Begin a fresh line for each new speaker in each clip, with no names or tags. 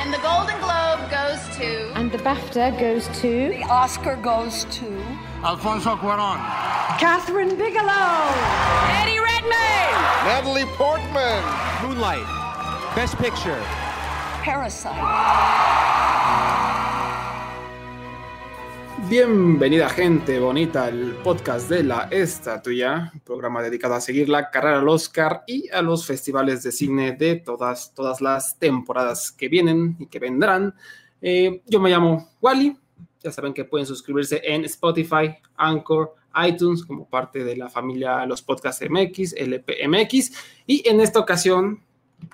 And the Golden Globe goes to.
And the BAFTA goes to.
The Oscar goes to.
Alfonso Cuaron.
Catherine Bigelow.
Eddie Redmayne.
Natalie Portman.
Moonlight. Best Picture.
Parasite.
Bienvenida gente bonita al podcast de la Estatuya, programa dedicado a seguir la carrera al Oscar y a los festivales de cine de todas, todas las temporadas que vienen y que vendrán. Eh, yo me llamo Wally, ya saben que pueden suscribirse en Spotify, Anchor, iTunes como parte de la familia Los Podcasts MX, LPMX y en esta ocasión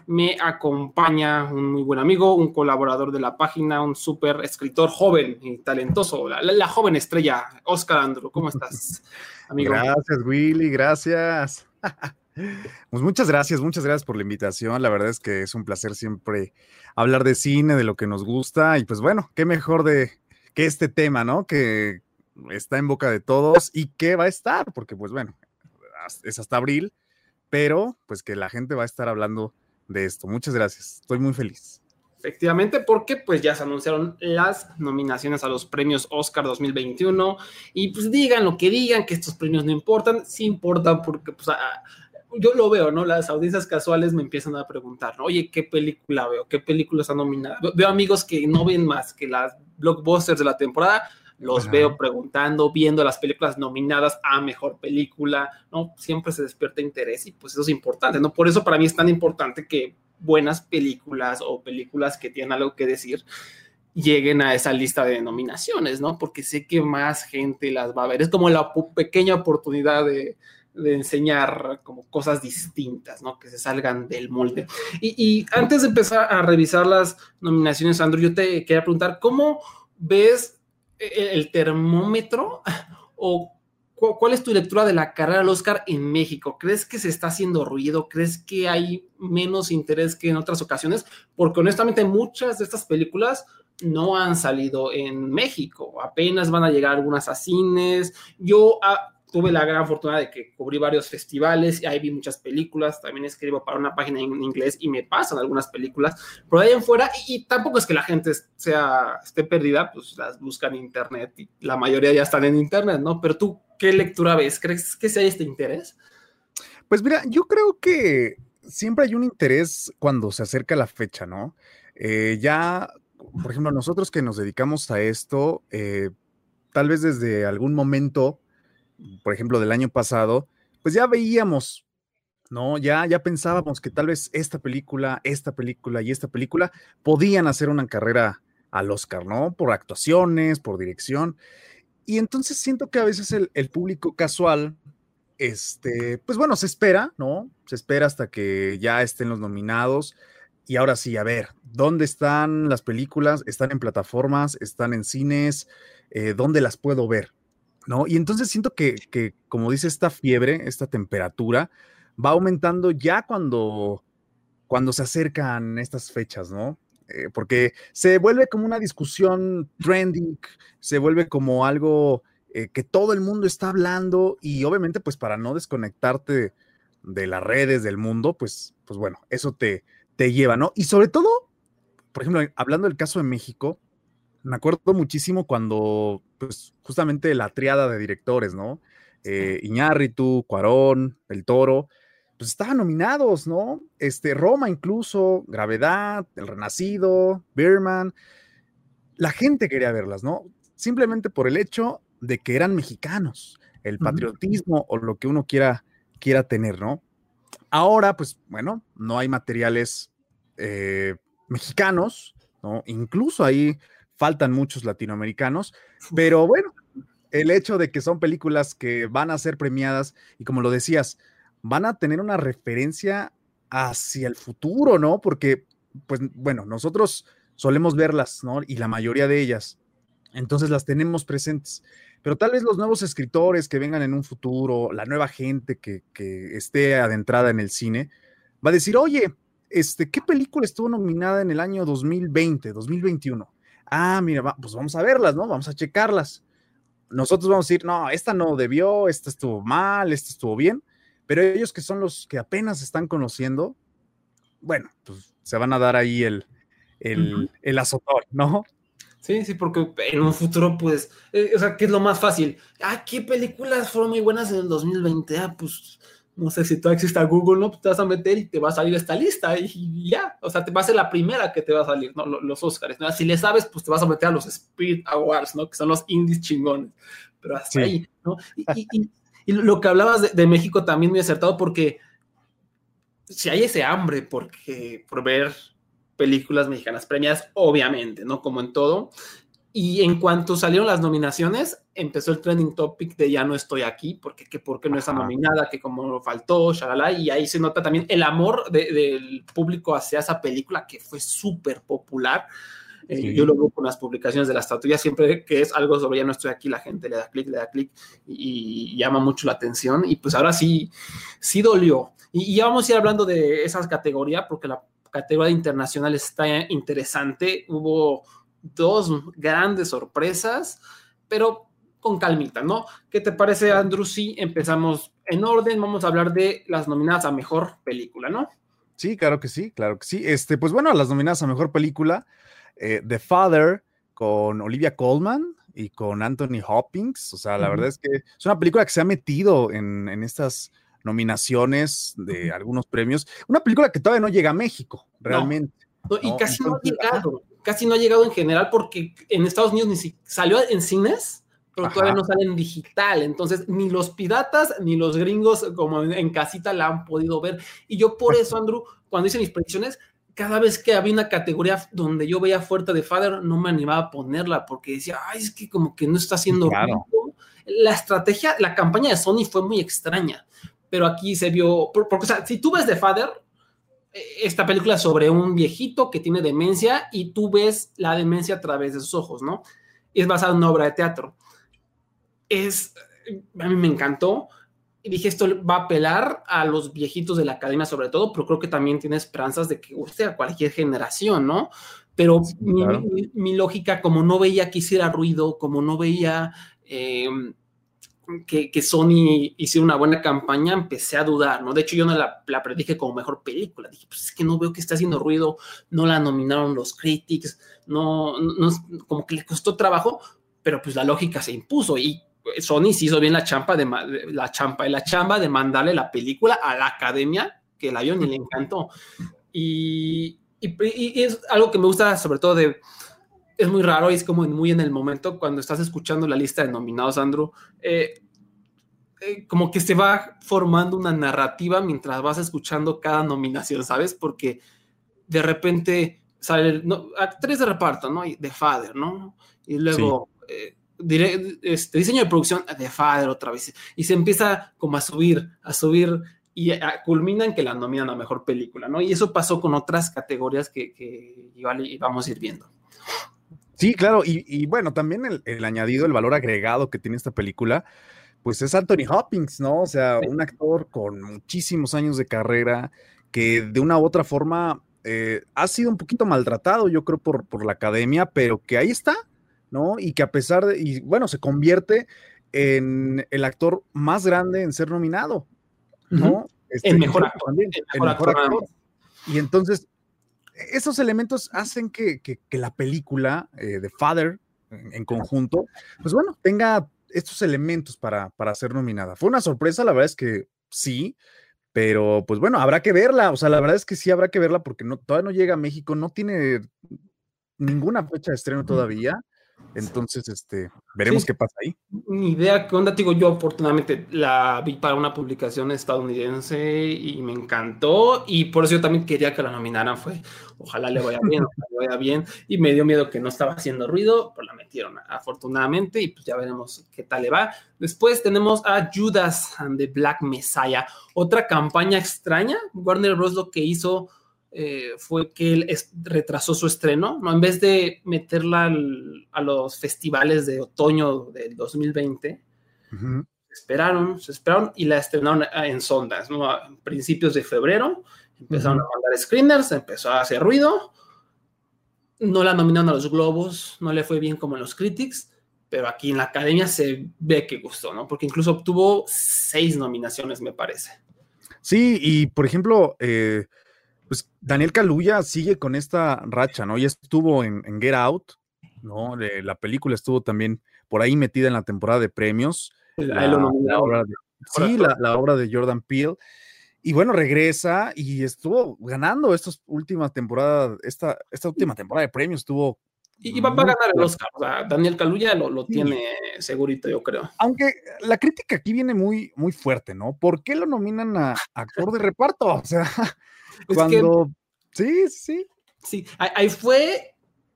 me acompaña un muy buen amigo, un colaborador de la página, un súper escritor joven y talentoso, la, la, joven estrella, Oscar Andro. ¿Cómo estás, amigo?
Gracias, Willy, gracias. Pues muchas gracias, muchas gracias por la invitación. La verdad es que es un placer siempre hablar de cine, de lo que nos gusta. Y pues bueno, qué mejor de que este tema, ¿no? Que está en boca de todos y que va a estar, porque pues bueno, es hasta abril, pero pues que la gente va a estar hablando de esto. Muchas gracias, estoy muy feliz.
Efectivamente, porque pues ya se anunciaron las nominaciones a los premios Oscar 2021 y pues digan lo que digan, que estos premios no importan, sí importan porque pues yo lo veo, ¿no? Las audiencias casuales me empiezan a preguntar, oye, ¿qué película veo? ¿Qué película está nominada? Veo amigos que no ven más que las blockbusters de la temporada, los Ajá. veo preguntando, viendo las películas nominadas a mejor película, ¿no? Siempre se despierta interés y pues eso es importante, ¿no? Por eso para mí es tan importante que buenas películas o películas que tienen algo que decir lleguen a esa lista de nominaciones, ¿no? Porque sé que más gente las va a ver. Es como la pequeña oportunidad de, de enseñar como cosas distintas, ¿no? Que se salgan del molde. Y, y, antes de empezar a revisar las nominaciones, Andrew, yo te quería preguntar, ¿cómo ves el termómetro o cuál es tu lectura de la carrera al Oscar en México? ¿Crees que se está haciendo ruido? ¿Crees que hay menos interés que en otras ocasiones? Porque honestamente muchas de estas películas no han salido en México, apenas van a llegar algunas a cines. Yo ah, tuve la gran fortuna de que cubrí varios festivales y ahí vi muchas películas. También escribo para una página en inglés y me pasan algunas películas. Pero ahí en fuera, y, tampoco es que la gente sea, esté perdida, pues las buscan en internet y la mayoría ya están en internet, ¿no? Pero tú, ¿qué lectura ves? ¿Crees que hay este interés?
Pues mira, yo creo que siempre hay un interés cuando se acerca la fecha, ¿no? Eh, ya, por ejemplo, nosotros que nos dedicamos a esto, eh, tal vez desde algún momento por ejemplo, del año pasado, pues ya veíamos, ¿no? Ya, ya pensábamos que tal vez esta película, esta película y esta película podían hacer una carrera al Oscar, ¿no? Por actuaciones, por dirección. Y entonces siento que a veces el, público casual, este, pues bueno, se espera, ¿no? Se espera hasta que ya estén los nominados. Y ahora sí, a ver, ¿dónde están las películas? ¿Están en plataformas? ¿Están en cines? Eh, ¿Dónde las puedo ver? ¿No? Y entonces siento que, que, como dice esta fiebre, esta temperatura, va aumentando ya cuando, cuando se acercan estas fechas, ¿no? Eh, porque se vuelve como una discusión trending, se vuelve como algo eh, que todo el mundo está hablando y obviamente pues para no desconectarte de las redes del mundo, pues, pues bueno, eso te, te lleva, ¿no? Y sobre todo, por ejemplo, hablando del caso de México, me acuerdo muchísimo cuando, pues, justamente la triada de directores, ¿no? Eh, Iñárritu, Cuarón, El Toro, pues estaban nominados, ¿no? Este, Roma incluso, Gravedad, El Renacido, Birman. La gente quería verlas, ¿no? Simplemente por el hecho de que eran mexicanos, el patriotismo uh -huh. o lo que uno quiera, quiera tener, ¿no? Ahora, pues, bueno, no hay materiales eh, mexicanos, ¿no? Incluso ahí faltan muchos latinoamericanos, pero bueno, el hecho de que son películas que van a ser premiadas y como lo decías, van a tener una referencia hacia el futuro, ¿no? Porque, pues bueno, nosotros solemos verlas, ¿no? Y la mayoría de ellas, entonces las tenemos presentes. Pero tal vez los nuevos escritores que vengan en un futuro, la nueva gente que, que esté adentrada en el cine, va a decir, oye, este, ¿qué película estuvo nominada en el año 2020, 2021? Ah, mira, va, pues vamos a verlas, ¿no? Vamos a checarlas. Nosotros vamos a decir, no, esta no debió, esta estuvo mal, esta estuvo bien, pero ellos que son los que apenas están conociendo, bueno, pues se van a dar ahí el, el, el azotón, ¿no?
Sí, sí, porque en un futuro, pues, eh, o sea, ¿qué es lo más fácil? Ah, ¿qué películas fueron muy buenas en el 2020? Ah, pues, no sé si todavía existe Google, ¿no? Pues te vas a meter y te va a salir esta lista y, ya, o sea, te va a ser la primera que te va a salir, ¿no? Los, Oscars, ¿no? Si le sabes, pues te vas a meter a los Spirit Awards, ¿no? Que son los indies chingones, pero hasta ahí, ¿no? Y, lo que hablabas de, de México también muy acertado porque si hay ese hambre porque, por ver películas mexicanas premiadas, obviamente, ¿no? Como en todo. Y en cuanto salieron las nominaciones, empezó el trending topic de ya no estoy aquí, porque que por qué no está nominada, que como faltó, shalala, y ahí se nota también el amor del público hacia esa película que fue súper popular. Eh, yo lo veo con las publicaciones de la estatuilla, siempre que es algo sobre ya no estoy aquí, la gente le da clic, le da clic y, y, llama mucho la atención. Y pues ahora sí, sí dolió. Y, y ya vamos a ir hablando de esas categorías, porque la categoría internacional está interesante. Hubo dos grandes sorpresas, pero con calmita, ¿no? ¿Qué te parece, Andrew? Si empezamos en orden, vamos a hablar de las nominadas a mejor película, ¿no?
Sí, claro que sí, claro que sí. Este, pues bueno, las nominadas a mejor película, eh, The Father con Olivia Colman y con Anthony Hopkins. O sea, la verdad es que es una película que se ha metido en, en estas nominaciones de algunos premios. Una película que todavía no llega a México, realmente.
y casi no ha llegado, casi no ha llegado en general porque en Estados Unidos ni si, salió en cines, pero todavía no sale en digital. Entonces, ni los piratas ni los gringos como en, casita la han podido ver. Y yo por eso, Andrew, cuando hice mis predicciones, cada vez que había una categoría donde yo veía fuerte de Father, no me animaba a ponerla porque decía, ay, es que como que no está haciendo claro. La estrategia, la campaña de Sony fue muy extraña pero aquí se vio, porque, o sea, si tú ves The Father, esta película sobre un viejito que tiene demencia y tú ves la demencia a través de sus ojos, ¿no? Es basada en una obra de teatro. Es, a mí me encantó. Y dije, esto va a apelar a los viejitos de la academia sobre todo, pero creo que también tiene esperanzas de que guste a cualquier generación, ¿no? Pero mi, lógica, como no veía que hiciera ruido, como no veía... Eh, que, que, Sony hiciera una buena campaña, empecé a dudar, ¿no? De hecho, yo no la, la, predije como mejor película. Dije, pues es que no veo que esté haciendo ruido, no la nominaron los critics, no, no, como que le costó trabajo, pero pues la lógica se impuso y Sony se hizo bien la champa de la champa y la chamba de mandarle la película a la academia, que la vio y le encantó. Y, y, y es algo que me gusta sobre todo de es muy raro y es como muy en el momento cuando estás escuchando la lista de nominados, Andrew, eh, eh, como que se va formando una narrativa mientras vas escuchando cada nominación, ¿sabes? Porque de repente sale no, actriz de reparto, ¿no? Y The Father, ¿no? Y luego eh, este, diseño de producción, The Father otra vez. Y se empieza como a subir, a subir y culmina en que la nominan a mejor película, ¿no? Y eso pasó con otras categorías que, que igual vamos a ir viendo.
Sí, claro, y, bueno, también el, añadido, el valor agregado que tiene esta película, pues es Anthony Hopkins, ¿no? O sea, un actor con muchísimos años de carrera que de una u otra forma eh, ha sido un poquito maltratado, yo creo, por, por la academia, pero que ahí está, ¿no? Y que a pesar de, y bueno, se convierte en el actor más grande en ser nominado, ¿no?
Este, el mejor actor.
También, el mejor, actor. Y entonces, esos elementos hacen que, la película de eh, Father en, conjunto, pues bueno, tenga estos elementos para, para ser nominada. Fue una sorpresa, la verdad es que sí, pero pues bueno, habrá que verla, o sea, la verdad es que sí habrá que verla porque no, todavía no llega a México, no tiene ninguna fecha de estreno todavía. Entonces, este, veremos qué pasa ahí.
Ni idea qué onda, digo, yo afortunadamente la vi para una publicación estadounidense y me encantó y por eso yo también quería que la nominaran, fue, ojalá le vaya bien, ojalá le vaya bien y me dio miedo que no estaba haciendo ruido, pues la metieron afortunadamente y pues ya veremos qué tal le va. Después tenemos a Judas and the Black Messiah, otra campaña extraña, Warner Bros. lo que hizo eh, fue que él retrasó su estreno, ¿no? En vez de meterla a los festivales de otoño del 2020, esperaron, se esperaron y la estrenaron en sondas, ¿no? A principios de febrero, empezaron a mandar screeners, empezó a hacer ruido, no la nominaron a los Globos, no le fue bien como en los Critics, pero aquí en la academia se ve que gustó, ¿no? Porque incluso obtuvo seis nominaciones, me parece.
Sí, y por ejemplo, eh, pues Daniel Kaluuya sigue con esta racha, ¿no? Ya estuvo en, en Get Out, ¿no? De- la película estuvo también por ahí metida en la temporada de premios. La, la
nominaron.
obra de, sí, la, la obra de Jordan Peele. Y bueno, regresa y estuvo ganando estas últimas temporadas, esta, esta última temporada de premios estuvo.
Y, va, a ganar el. Oscar. O sea, Daniel Kaluuya lo, lo
Sí.
tiene segurito, yo creo.
Aunque la crítica aquí viene muy, muy fuerte, ¿no? ¿Por qué lo nominan a actor de reparto? O sea,
Es que-
cuando. Sí, sí.
Sí, ahí, fue,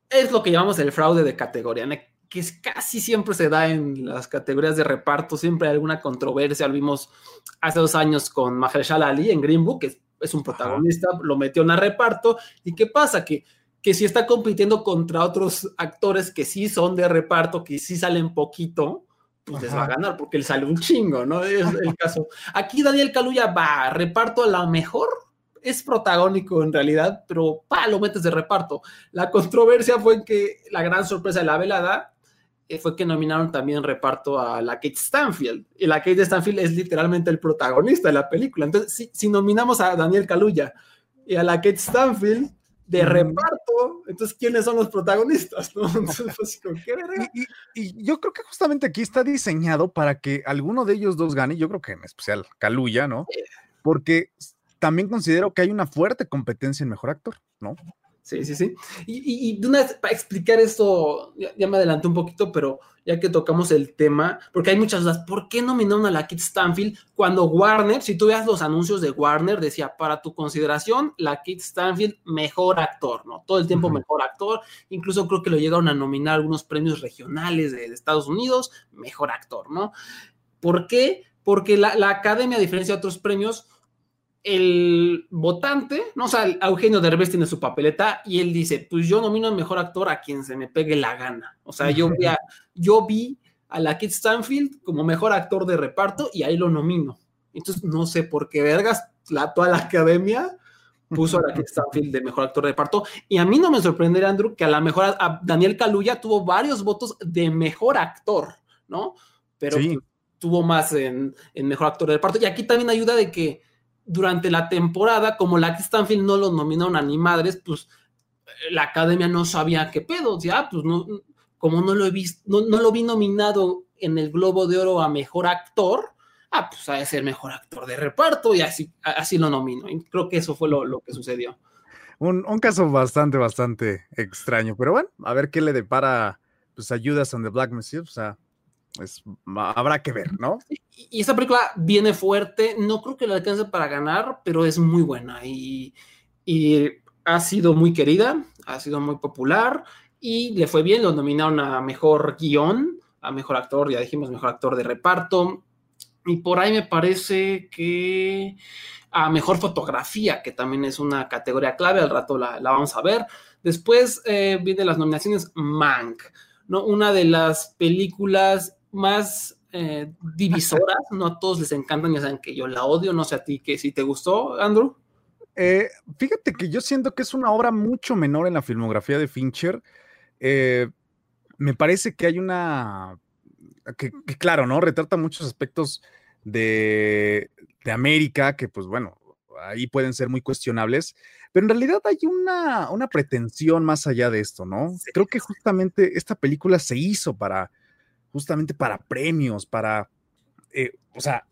es lo que llamamos el fraude de categoría, que es- casi siempre se da en las categorías de reparto, siempre hay alguna controversia, lo vimos hace dos años con Mahershala Ali en Green Book, que es, es un protagonista, lo metió en el reparto, ¿y qué pasa? Que, que si está compitiendo contra otros actores que sí son de reparto, que sí salen poquito, pues les va a ganar, porque él sale un chingo, ¿no? Es el caso. Aquí Daniel Kaluuya va, reparto a la mejor, es protagónico en realidad, pero pa, lo metes de reparto. La controversia fue que la gran sorpresa de la velada eh, fue que nominaron también reparto a la Kate Stanfield. Y la Kate Stanfield es literalmente el protagonista de la película. Entonces, si, si nominamos a Daniel Kaluuya y a la Kate Stanfield de reparto, entonces, ¿quiénes son los protagonistas? no? Entonces, pues.
Y, y- y yo creo que justamente aquí está diseñado para que alguno de ellos dos gane, yo creo que en especial Caluya, ¿no? Porque también considero que hay una fuerte competencia en mejor actor, ¿no?
Sí, sí, sí. Y, de una vez, para explicar esto, ya, ya me adelanté un poquito, pero ya que tocamos el tema, porque hay muchas dudas, ¿por qué nominaron a la Kate Stanfield cuando Warner, si tú veas los anuncios de Warner, decía, para tu consideración, la Kate Stanfield, mejor actor, ¿no? Todo el tiempo mejor actor, incluso creo que lo llegaron a nominar algunos premios regionales de, de Estados Unidos, mejor actor, ¿no? ¿Por qué? Porque la, la academia, a diferencia de otros premios, el votante, no o sea, Eugenio Derbez tiene su papeleta y él dice, pues yo nomino al mejor actor a quien se me pegue la gana. O sea, yo vi a, yo vi a la Kate Stanfield como mejor actor de reparto y ahí lo nomino. Entonces, no sé por qué vergas la, toda la academia puso a la Kate Stanfield de mejor actor de reparto. Y a mí no me sorprendería, Andrew, que a lo mejor a, Daniel Kaluuya tuvo varios votos de mejor actor, ¿no? Pero
Sí.
pues, tuvo más en, en mejor actor de reparto. Y aquí también ayuda de que durante la temporada, como la Kate Stanfield no lo nominaron a ni madres, pues la academia no sabía qué pedo. Sea, pues no, como no lo he visto, no, no lo vi nominado en el Globo de Oro a mejor actor, ah, pues ha de ser mejor actor de reparto y así, así lo nomino. Y creo que eso fue lo, lo que sucedió.
Un, un caso bastante, bastante extraño, pero bueno, a ver qué le depara, pues, ayudas on the Black Messiah, o sea, ma- habrá que ver, ¿no?
Y, esta película viene fuerte, no creo que le alcance para ganar, pero es muy buena y, y ha sido muy querida, ha sido muy popular y le fue bien, lo nominaron a mejor guion, a mejor actor, ya dijimos, mejor actor de reparto. Y por ahí me parece que a mejor fotografía, que también es una categoría clave, al rato la, la vamos a ver. Después eh, vienen las nominaciones Mank, ¿no? Una de las películas más eh, divisoras, no a todos les encantan, ya saben que yo la odio, no sé a ti que si te gustó, Andrew.
Eh, fíjate que yo siento que es una obra mucho menor en la filmografía de Fincher. Eh, me parece que hay una. Que, que claro, ¿no? Retrata muchos aspectos de, de América que, pues bueno, ahí pueden ser muy cuestionables, pero en realidad hay una, una pretensión más allá de esto, ¿no?
Sí,
Creo que justamente esta película se hizo para, justamente para premios, para, eh, o sea,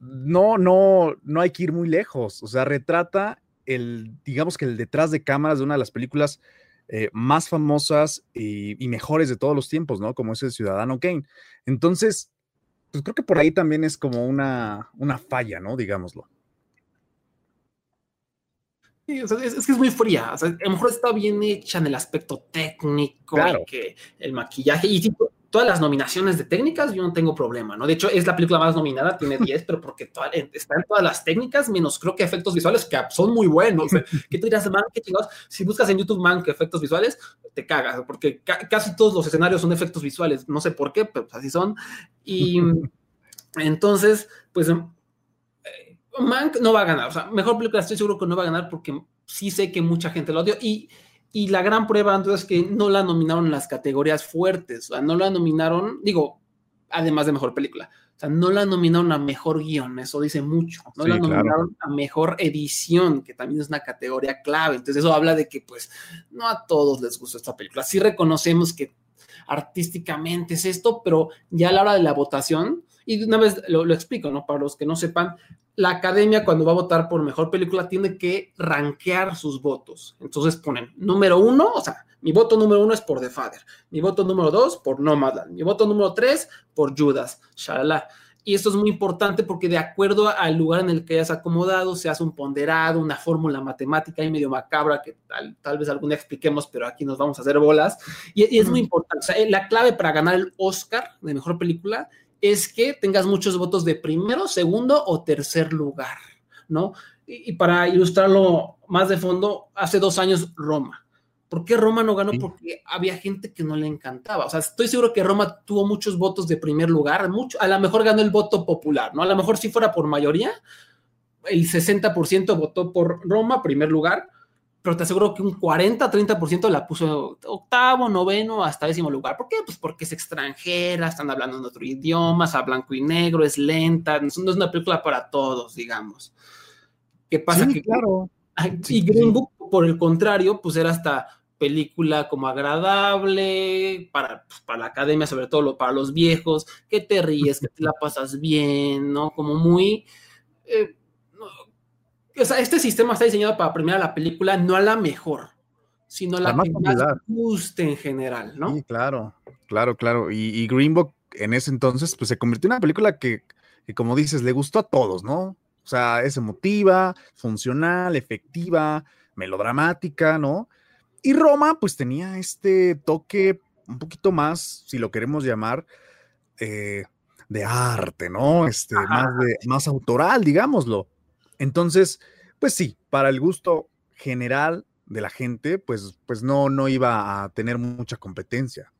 no, no, no hay que ir muy lejos. O sea, retrata el, digamos que el detrás de cámaras de una de las películas eh, más famosas y, y mejores de todos los tiempos, ¿no? Como es el Ciudadano Kane. Entonces, pues creo que por ahí también es como una, una falla, ¿no? Digámoslo.
Sí, o sea, es, es que es muy fría. O sea, a lo mejor está bien hecha en el aspecto técnico,
Claro.
y que el maquillaje y tipo, todas las nominaciones de técnicas, yo no tengo problema, ¿no? De hecho, es la película más nominada, tiene 10, pero porque toda- está en todas las técnicas, menos creo que efectos visuales, que son muy buenos. Sea, que tú dirás, man, qué chingados. Si buscas en YouTube, man, que efectos visuales, te cagas, porque ca- casi todos los escenarios son efectos visuales. No sé por qué, pero pues así son. Y entonces, pues eh, Mank no va a ganar. O sea, mejor película estoy seguro que no va a ganar porque sí sé que mucha gente lo odió. Y, y la gran prueba, Andrew, es que no la nominaron en las categorías fuertes. O sea, no la nominaron, digo, además de mejor película. O sea, no la nominaron a mejor guion, eso dice mucho. No
Sí,
la
claro.
nominaron a mejor edición, que también es una categoría clave. Entonces, eso habla de que, pues, no a todos les gustó esta película. Sí reconocemos que artísticamente es esto, pero ya a la hora de la votación, y de una vez lo, lo explico, ¿no? Para los que no sepan, la academia cuando va a votar por mejor película tiene que rankear sus votos. Entonces ponen número uno, o sea, mi voto número uno es por The Father, mi voto número dos por Nomadland, mi voto número tres por Judas, shalala. Y esto es muy importante porque de acuerdo al lugar en el que hayas acomodado, se hace un ponderado, una fórmula matemática y medio macabra que tal, tal vez algún día expliquemos, pero aquí nos vamos a hacer bolas. Y, y es muy importante. O sea, eh, la clave para ganar el Oscar de mejor película es que tengas muchos votos de primero, segundo o tercer lugar, ¿no? Y, y para ilustrarlo más de fondo, hace dos años Roma. ¿Por qué Roma no ganó?
Sí.
Porque había gente que no le encantaba. O sea, estoy seguro que Roma tuvo muchos votos de primer lugar. Mucho, a lo mejor ganó el voto popular, ¿no? A lo mejor si fuera por mayoría, el 60% votó por Roma, primer lugar, pero te aseguro que un 40-30% la puso octavo, noveno, hasta décimo lugar. ¿Por qué? Pues porque es extranjera, están hablando en otro idioma, es a blanco y negro, es lenta, no es una película para todos, digamos. ¿Qué pasa?
Sí,
que,
claro.
Y
sí,
Green. Book, por el contrario, pues era hasta película como agradable para, pues, para la academia, sobre todo para los viejos, que te ríes, que te la pasas bien, ¿no? Como muy... eh, o sea, este sistema está diseñado para premiar a la película, no a la mejor, sino a la,
La más
que más
popular.
guste en general, ¿no?
Sí, claro, claro, claro. Y, y Green Book en ese entonces, pues se convirtió en una película que, que, como dices, le gustó a todos, ¿no? O sea, es emotiva, funcional, efectiva, melodramática, ¿no? Y Roma, pues tenía este toque un poquito más, si lo queremos llamar, eh, de arte, ¿no? Este, más, de, más autoral, digámoslo. Entonces, pues sí, para el gusto general de la gente, pues, pues no, no iba a tener mucha competencia.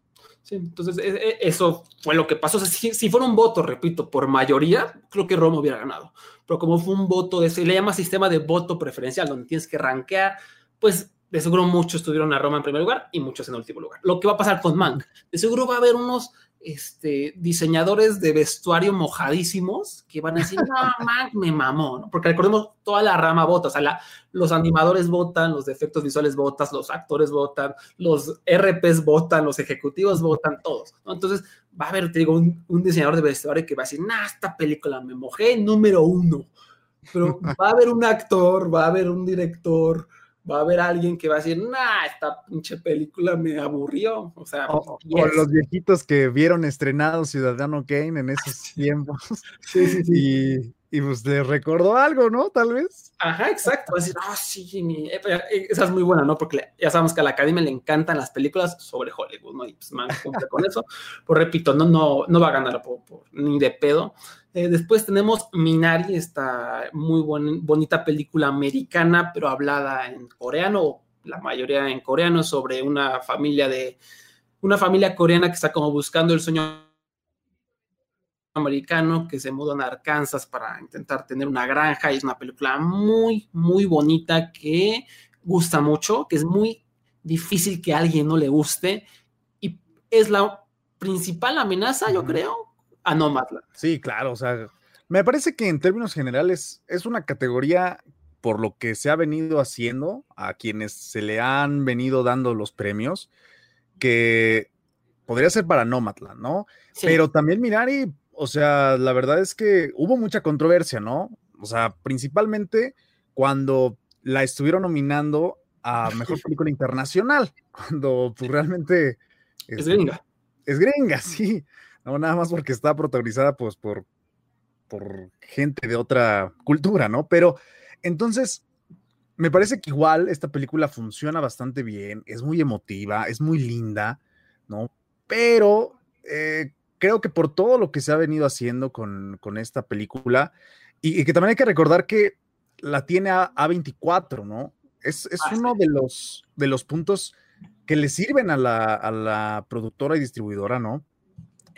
Sí, entonces e- e- eso fue lo que pasó. O sea, si, si fuera un voto, repito, por mayoría, creo que Roma hubiera ganado. Pero como fue un voto de se le llama sistema de voto preferencial, donde tienes que rankear, pues de seguro muchos tuvieron a Roma en primer lugar y muchos en último lugar. Lo que va a pasar con Mank, de seguro va a haber unos este, diseñadores de vestuario mojadísimos que van a decir, no, Mank me mamó, ¿no? Porque recordemos, toda la rama vota, o sea, la- los animadores votan, los efectos visuales votan, los actores votan, los RPs votan, los ejecutivos votan, todos, ¿no? Entonces, va a haber, te digo, un, un diseñador de vestuario que va a decir, nah, esta película me mojé, número uno. Pero va a haber un actor, va a haber un director, va a haber alguien que va a decir, nah, esta pinche película me aburrió. O sea,
O,
yes.
o los viejitos que vieron estrenado Ciudadano Kane en esos tiempos.
Sí, sí, sí.
Y, y pues les recordó algo, ¿no? Tal vez.
Ajá, exacto. Va a decir, ah, sí, mi- eh, eh, esa es muy buena, ¿no? Porque ya sabemos que a la academia le encantan las películas sobre Hollywood, ¿no? Y pues man, cumple con eso. Pues repito, no, no, no va a ganar por, por- ni de pedo. Eh, después tenemos Minari, esta muy buen- bonita película americana, pero hablada en coreano, la mayoría en coreano, sobre una familia de una familia coreana que está como buscando el sueño americano que se mudan a Arkansas para intentar tener una granja y es una película muy, muy bonita que gusta mucho, que es muy difícil que a alguien no le guste y es la principal amenaza, yo creo, a Nomadland.
Sí, claro. O sea, me parece que en términos generales es una categoría por lo que se ha venido haciendo a quienes se le han venido dando los premios, que podría ser para Nomadland, ¿no?
Sí,
Pero también Minari, o sea, la verdad es que hubo mucha controversia, ¿no? O sea, principalmente cuando la estuvieron nominando a Mejor Película Internacional, cuando pues realmente
es
este,
gringa.
es gringa, sí. No, nada más porque está protagonizada pues por, por gente de otra cultura, ¿no? Pero entonces, me parece que igual esta película funciona bastante bien, es muy emotiva, es muy linda, ¿no? Pero eh, creo que por todo lo que se ha venido haciendo con, con esta película, y, y que también hay que recordar que la tiene a, A24, ¿no? Es, es uno de los, de los puntos que le sirven a la, a la productora y distribuidora, ¿no?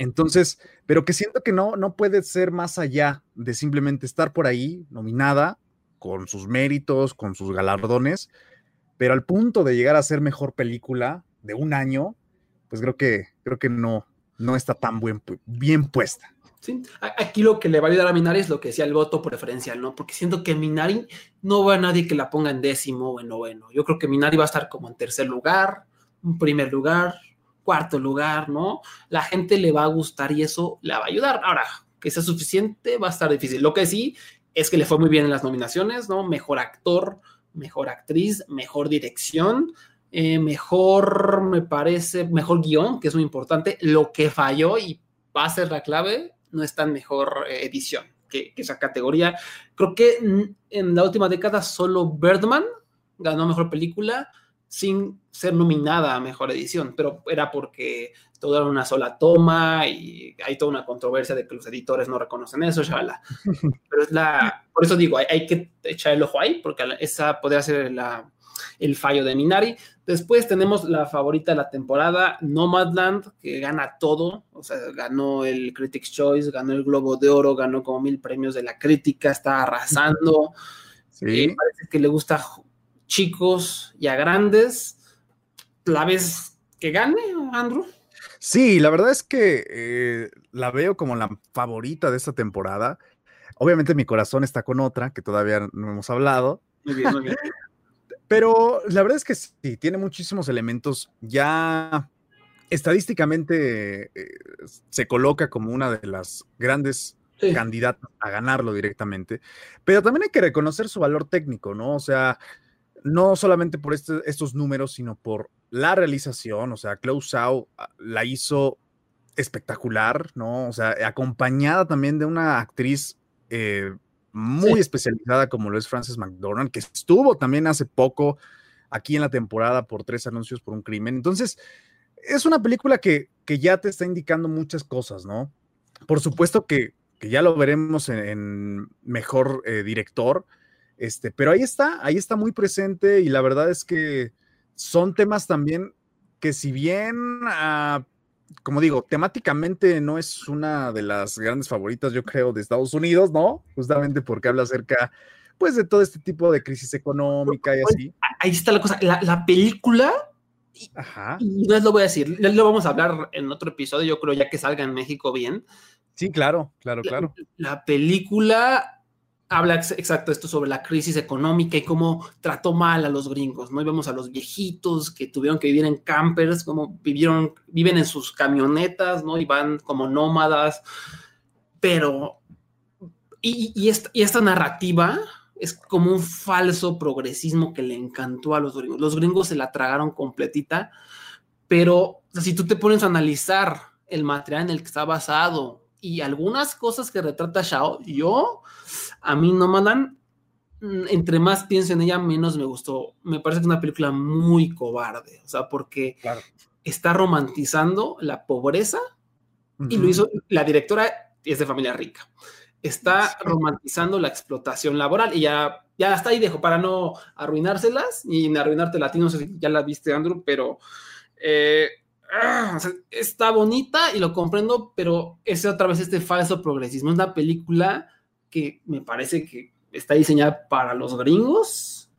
Entonces, pero que siento que no, no puede ser más allá de simplemente estar por ahí nominada con sus méritos, con sus galardones, pero al punto de llegar a ser mejor película de un año, pues creo que, creo que no, no está tan buen, bien puesta.
Sí. Aquí lo que le va a ayudar a Minari es lo que decía el voto preferencial, ¿no? Porque siento que Minari no va a nadie que la ponga en décimo o en noveno. Yo creo que Minari va a estar como en tercer lugar, un primer lugar, cuarto lugar, ¿no? La gente le va a gustar y eso le va a ayudar. Ahora, que sea suficiente va a estar difícil. Lo que sí es que le fue muy bien en las nominaciones, ¿no? Mejor actor, mejor actriz, mejor dirección, eh, mejor, me parece, mejor guion, que es muy importante. Lo que falló y va a ser la clave no es tan mejor eh, edición que, esa categoría. Creo que en la última década solo Birdman ganó mejor película sin ser nominada a mejor edición, pero era porque todo era una sola toma y hay toda una controversia de que los editores no reconocen eso, shabala. Pero es la, por eso digo, hay, hay que echar el ojo ahí, porque esa podría ser la, el fallo de Minari. Después tenemos la favorita de la temporada, Nomadland, que gana todo, o sea, ganó el Critics' Choice, ganó el Globo de Oro, ganó como mil premios de la crítica, está arrasando. Sí. Eh, parece que le gusta chicos y a grandes. ¿La vez que gane, Andrew?
Sí, la verdad es que eh, la veo como la favorita de esta temporada. Obviamente mi corazón está con otra, que todavía no hemos hablado. Muy bien, muy bien. Pero la verdad es que sí, tiene muchísimos elementos. Ya estadísticamente eh, se coloca como una de las grandes candidatas a ganarlo directamente. Pero también hay que reconocer su valor técnico, ¿no? O sea, no solamente por este, estos números, sino por la realización. O sea, Klaus Sau ah, la hizo espectacular, ¿no? O sea, acompañada también de una actriz. Eh, muy especializada como lo es Frances McDormand, que estuvo también hace poco aquí en la temporada por tres anuncios por un crimen. Entonces, es una película que, que ya te está indicando muchas cosas, ¿no? Por supuesto que, que ya lo veremos en, mejor eh, director, este, pero ahí está, ahí está muy presente y la verdad es que son temas también que si bien uh, como digo, temáticamente no es una de las grandes favoritas, yo creo, de Estados Unidos, ¿no? Justamente porque habla acerca, pues, de todo este tipo de crisis económica y así.
Ahí está la cosa, la, película,
Ajá.
y no lo voy a decir, lo vamos a hablar en otro episodio, yo creo, ya que salga en México bien.
Sí, claro, claro, claro.
la película habla exacto esto sobre la crisis económica y cómo trató mal a los gringos, ¿no? Y vemos a los viejitos que tuvieron que vivir en campers, cómo vivieron, viven en sus camionetas, ¿no? Y van como nómadas, pero, y, y, esta, y esta narrativa es como un falso progresismo que le encantó a los gringos. Los gringos se la tragaron completita, pero si tú te pones a analizar el material en el que está basado y algunas cosas que retrata Shao, yo, a mí no mandan, mm, entre más pienso en ella, menos me gustó. Me parece que es una película muy cobarde, o sea, porque está romantizando la pobreza y lo hizo, la directora es de familia rica. Está romantizando la explotación laboral y ya, ya hasta ahí dejo para no arruinárselas y arruinarte la no sé si ya la viste, Andrew, pero eh, Ah, está bonita y lo comprendo, pero es otra vez este falso progresismo. Es una película que me parece que está diseñada para los gringos,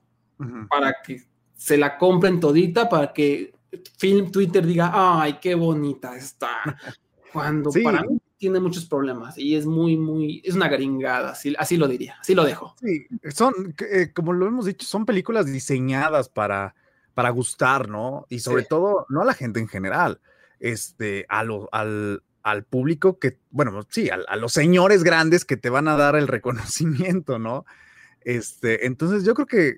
para que se la compren todita, para que Film Twitter diga, ay, qué bonita está. Cuando para mí tiene muchos problemas y es muy, muy, es una gringada, así, así lo diría, así lo dejo.
Sí, son, eh, como lo hemos dicho, son películas diseñadas para para gustar, ¿no? Y sobre todo, no a la gente en general, este, a lo, al, al público que, bueno, sí, a, los señores grandes que te van a dar el reconocimiento, ¿no? Este, entonces yo creo que,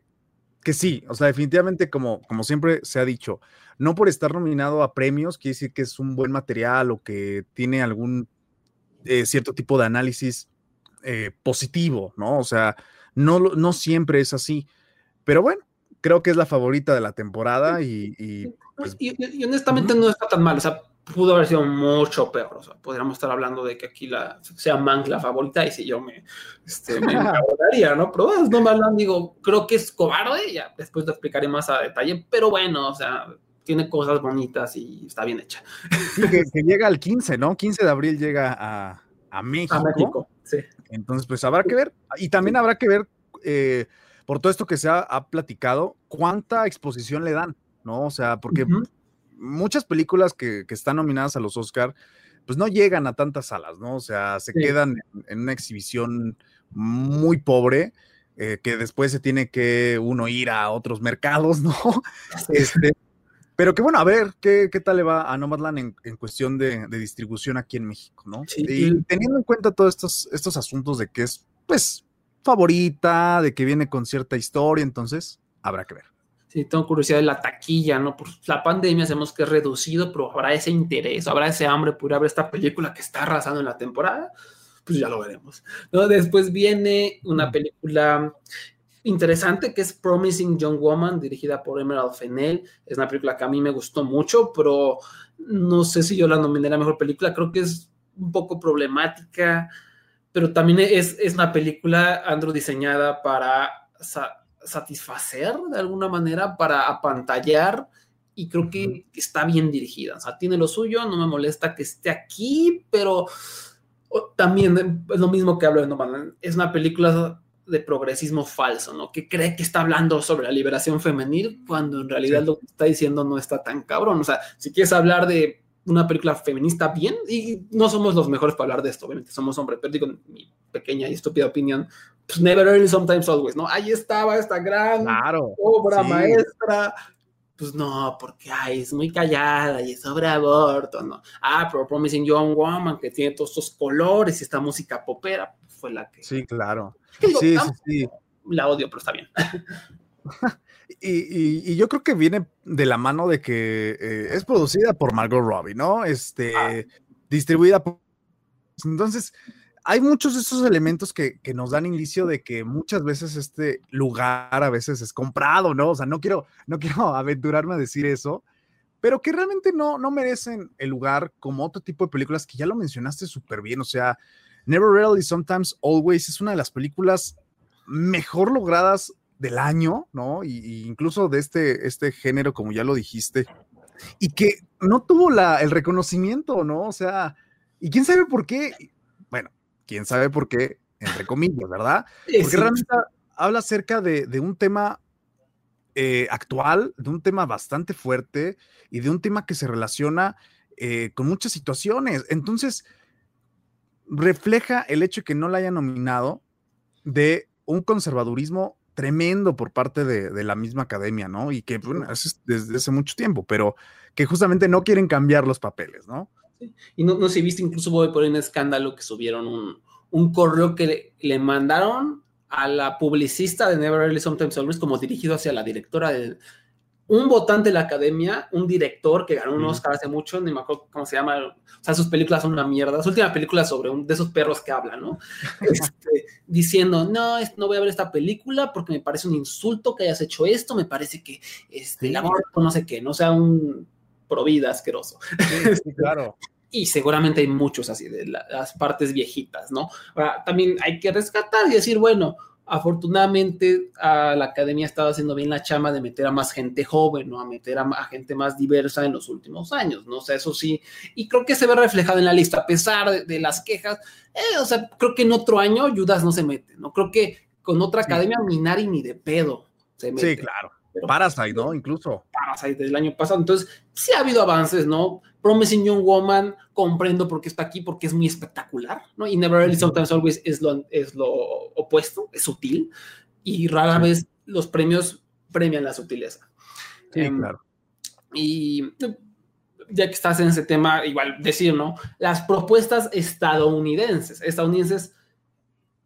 que sí, o sea, definitivamente como, como siempre se ha dicho, no por estar nominado a premios quiere decir que es un buen material o que tiene algún eh, cierto tipo de análisis eh, positivo, ¿no? O sea, no, no siempre es así, pero bueno, creo que es la favorita de la temporada y...
Pues y, honestamente no está tan mal, o sea, pudo haber sido mucho peor, o sea, podríamos estar hablando de que aquí la, sea Mank la favorita y si yo me, este, me ¿no? Pero pues, no me digo, creo que es cobarde, ya después lo explicaré más a detalle, pero bueno, o sea, tiene cosas bonitas y está bien hecha.
Sí, que, llega al 15, ¿no? 15 de abril llega a, a México.
A México, sí.
Entonces, pues habrá que ver, y también habrá que ver... Eh, por todo esto que se ha, platicado, ¿cuánta exposición le dan? ¿No? O sea, porque muchas películas que, están nominadas a los Oscar pues no llegan a tantas salas, ¿no? O sea, se
Sí.
quedan en, en una exhibición muy pobre, eh, que después se tiene que uno ir a otros mercados, ¿no? Este, pero que bueno, a ver qué, qué tal le va a Nomadland en, en cuestión de, de distribución aquí en México, ¿no?
Sí,
y- teniendo en cuenta todos estos, estos asuntos de que es, pues, favorita, de que viene con cierta historia, entonces habrá que ver.
Sí, tengo curiosidad de la taquilla, ¿no? Por la pandemia sabemos que es reducido, pero habrá ese interés, habrá ese hambre por ir a ver esta película que está arrasando en la temporada. Pues ya lo veremos. ¿no? Después viene una película interesante que es Promising Young Woman, dirigida por Emerald Fennell. Es una película que a mí me gustó mucho, pero no sé si yo la nominé a la mejor película. Creo que es un poco problemática, pero también es, es una película, Andrew, diseñada para sa- satisfacer de alguna manera, para apantallar. Y creo que está bien dirigida. O sea, tiene lo suyo, no me molesta que esté aquí, pero también es lo mismo que hablo de Nomadland. Es una película de progresismo falso, ¿no? Que cree que está hablando sobre la liberación femenil cuando en realidad
Sí.
lo que está diciendo no está tan cabrón. O sea, si quieres hablar de una película feminista bien, y no somos los mejores para hablar de esto, obviamente somos hombres, pero digo, mi pequeña y estúpida opinión, pues never early, sometimes always, ¿no? Ahí estaba esta gran
Claro.
obra
sí.
maestra. Pues no, porque ay, es muy callada y es sobre aborto, ¿no? Ah, pero Promising Young Woman, que tiene todos estos colores y esta música popera, fue la que.
Sí, claro.
digo,
Sí, sí, sí.
La odio, pero está bien.
Y, y- y yo creo que viene de la mano de que eh, es producida por Margot Robbie, ¿no? Este,
Ah.
distribuida por... Entonces, hay muchos de esos elementos que, que nos dan indicio de que muchas veces este lugar a veces es comprado, ¿no? O sea, no quiero, no quiero aventurarme a decir eso, pero que realmente no, no merecen el lugar como otro tipo de películas que ya lo mencionaste súper bien. O sea, Never Really, Sometimes Always es una de las películas mejor logradas del año, ¿no? Y, y incluso de este, este género, como ya lo dijiste, y que no tuvo la, el reconocimiento, ¿no? O sea, y quién sabe por qué, bueno, quién sabe por qué, entre comillas, ¿verdad? Porque
Sí,
realmente habla acerca de, de un tema eh, actual, de un tema bastante fuerte y de un tema que se relaciona eh, con muchas situaciones. Entonces, refleja el hecho de que no la haya nominado de un conservadurismo tremendo por parte de, de la misma academia, ¿no? Y que, bueno, es desde hace mucho tiempo, pero que justamente no quieren cambiar los papeles, ¿no?
Y no, no sé viste, incluso voy por un escándalo que subieron un, un correo que le, le mandaron a la publicista de Never Early Sometimes Always como dirigido hacia la directora de un votante de la academia, un director que ganó un. Oscar hace mucho, ni me acuerdo cómo se llama, o sea, sus películas son una mierda, su última película sobre un de esos perros que hablan, ¿no? Este, diciendo, no, es- no voy a ver esta película porque me parece un insulto que hayas hecho esto, me parece que este, el aborto no sé qué, no sea un provida asqueroso
Sí, claro.
y seguramente hay muchos así de la- las partes viejitas, ¿no? Ahora, también hay que rescatar y decir, bueno, afortunadamente a la academia estaba haciendo bien la chama de meter a más gente joven, ¿no? A meter a, a gente más diversa en los últimos años, ¿no? O sea, eso sí, y creo que se ve reflejado en la lista, a pesar de, de las quejas, eh, o sea, creo que en otro año Judas no se mete, ¿no? Creo que con otra
Sí.
academia Minari ni de pedo se mete.
Sí, claro.
Pero-
Parasite, ¿no? Incluso.
Parasite del año pasado. Entonces, sí ha habido avances, ¿no? Promising Young Woman, comprendo por qué está aquí, porque es muy espectacular, ¿no? Y Never Early Sometimes Always es lo, es lo opuesto, es sutil, y rara
Sí.
vez los premios premian la sutileza.
Sí,
Em,
claro.
Y ya que estás en ese tema, igual decir, ¿no? Las propuestas estadounidenses, estadounidenses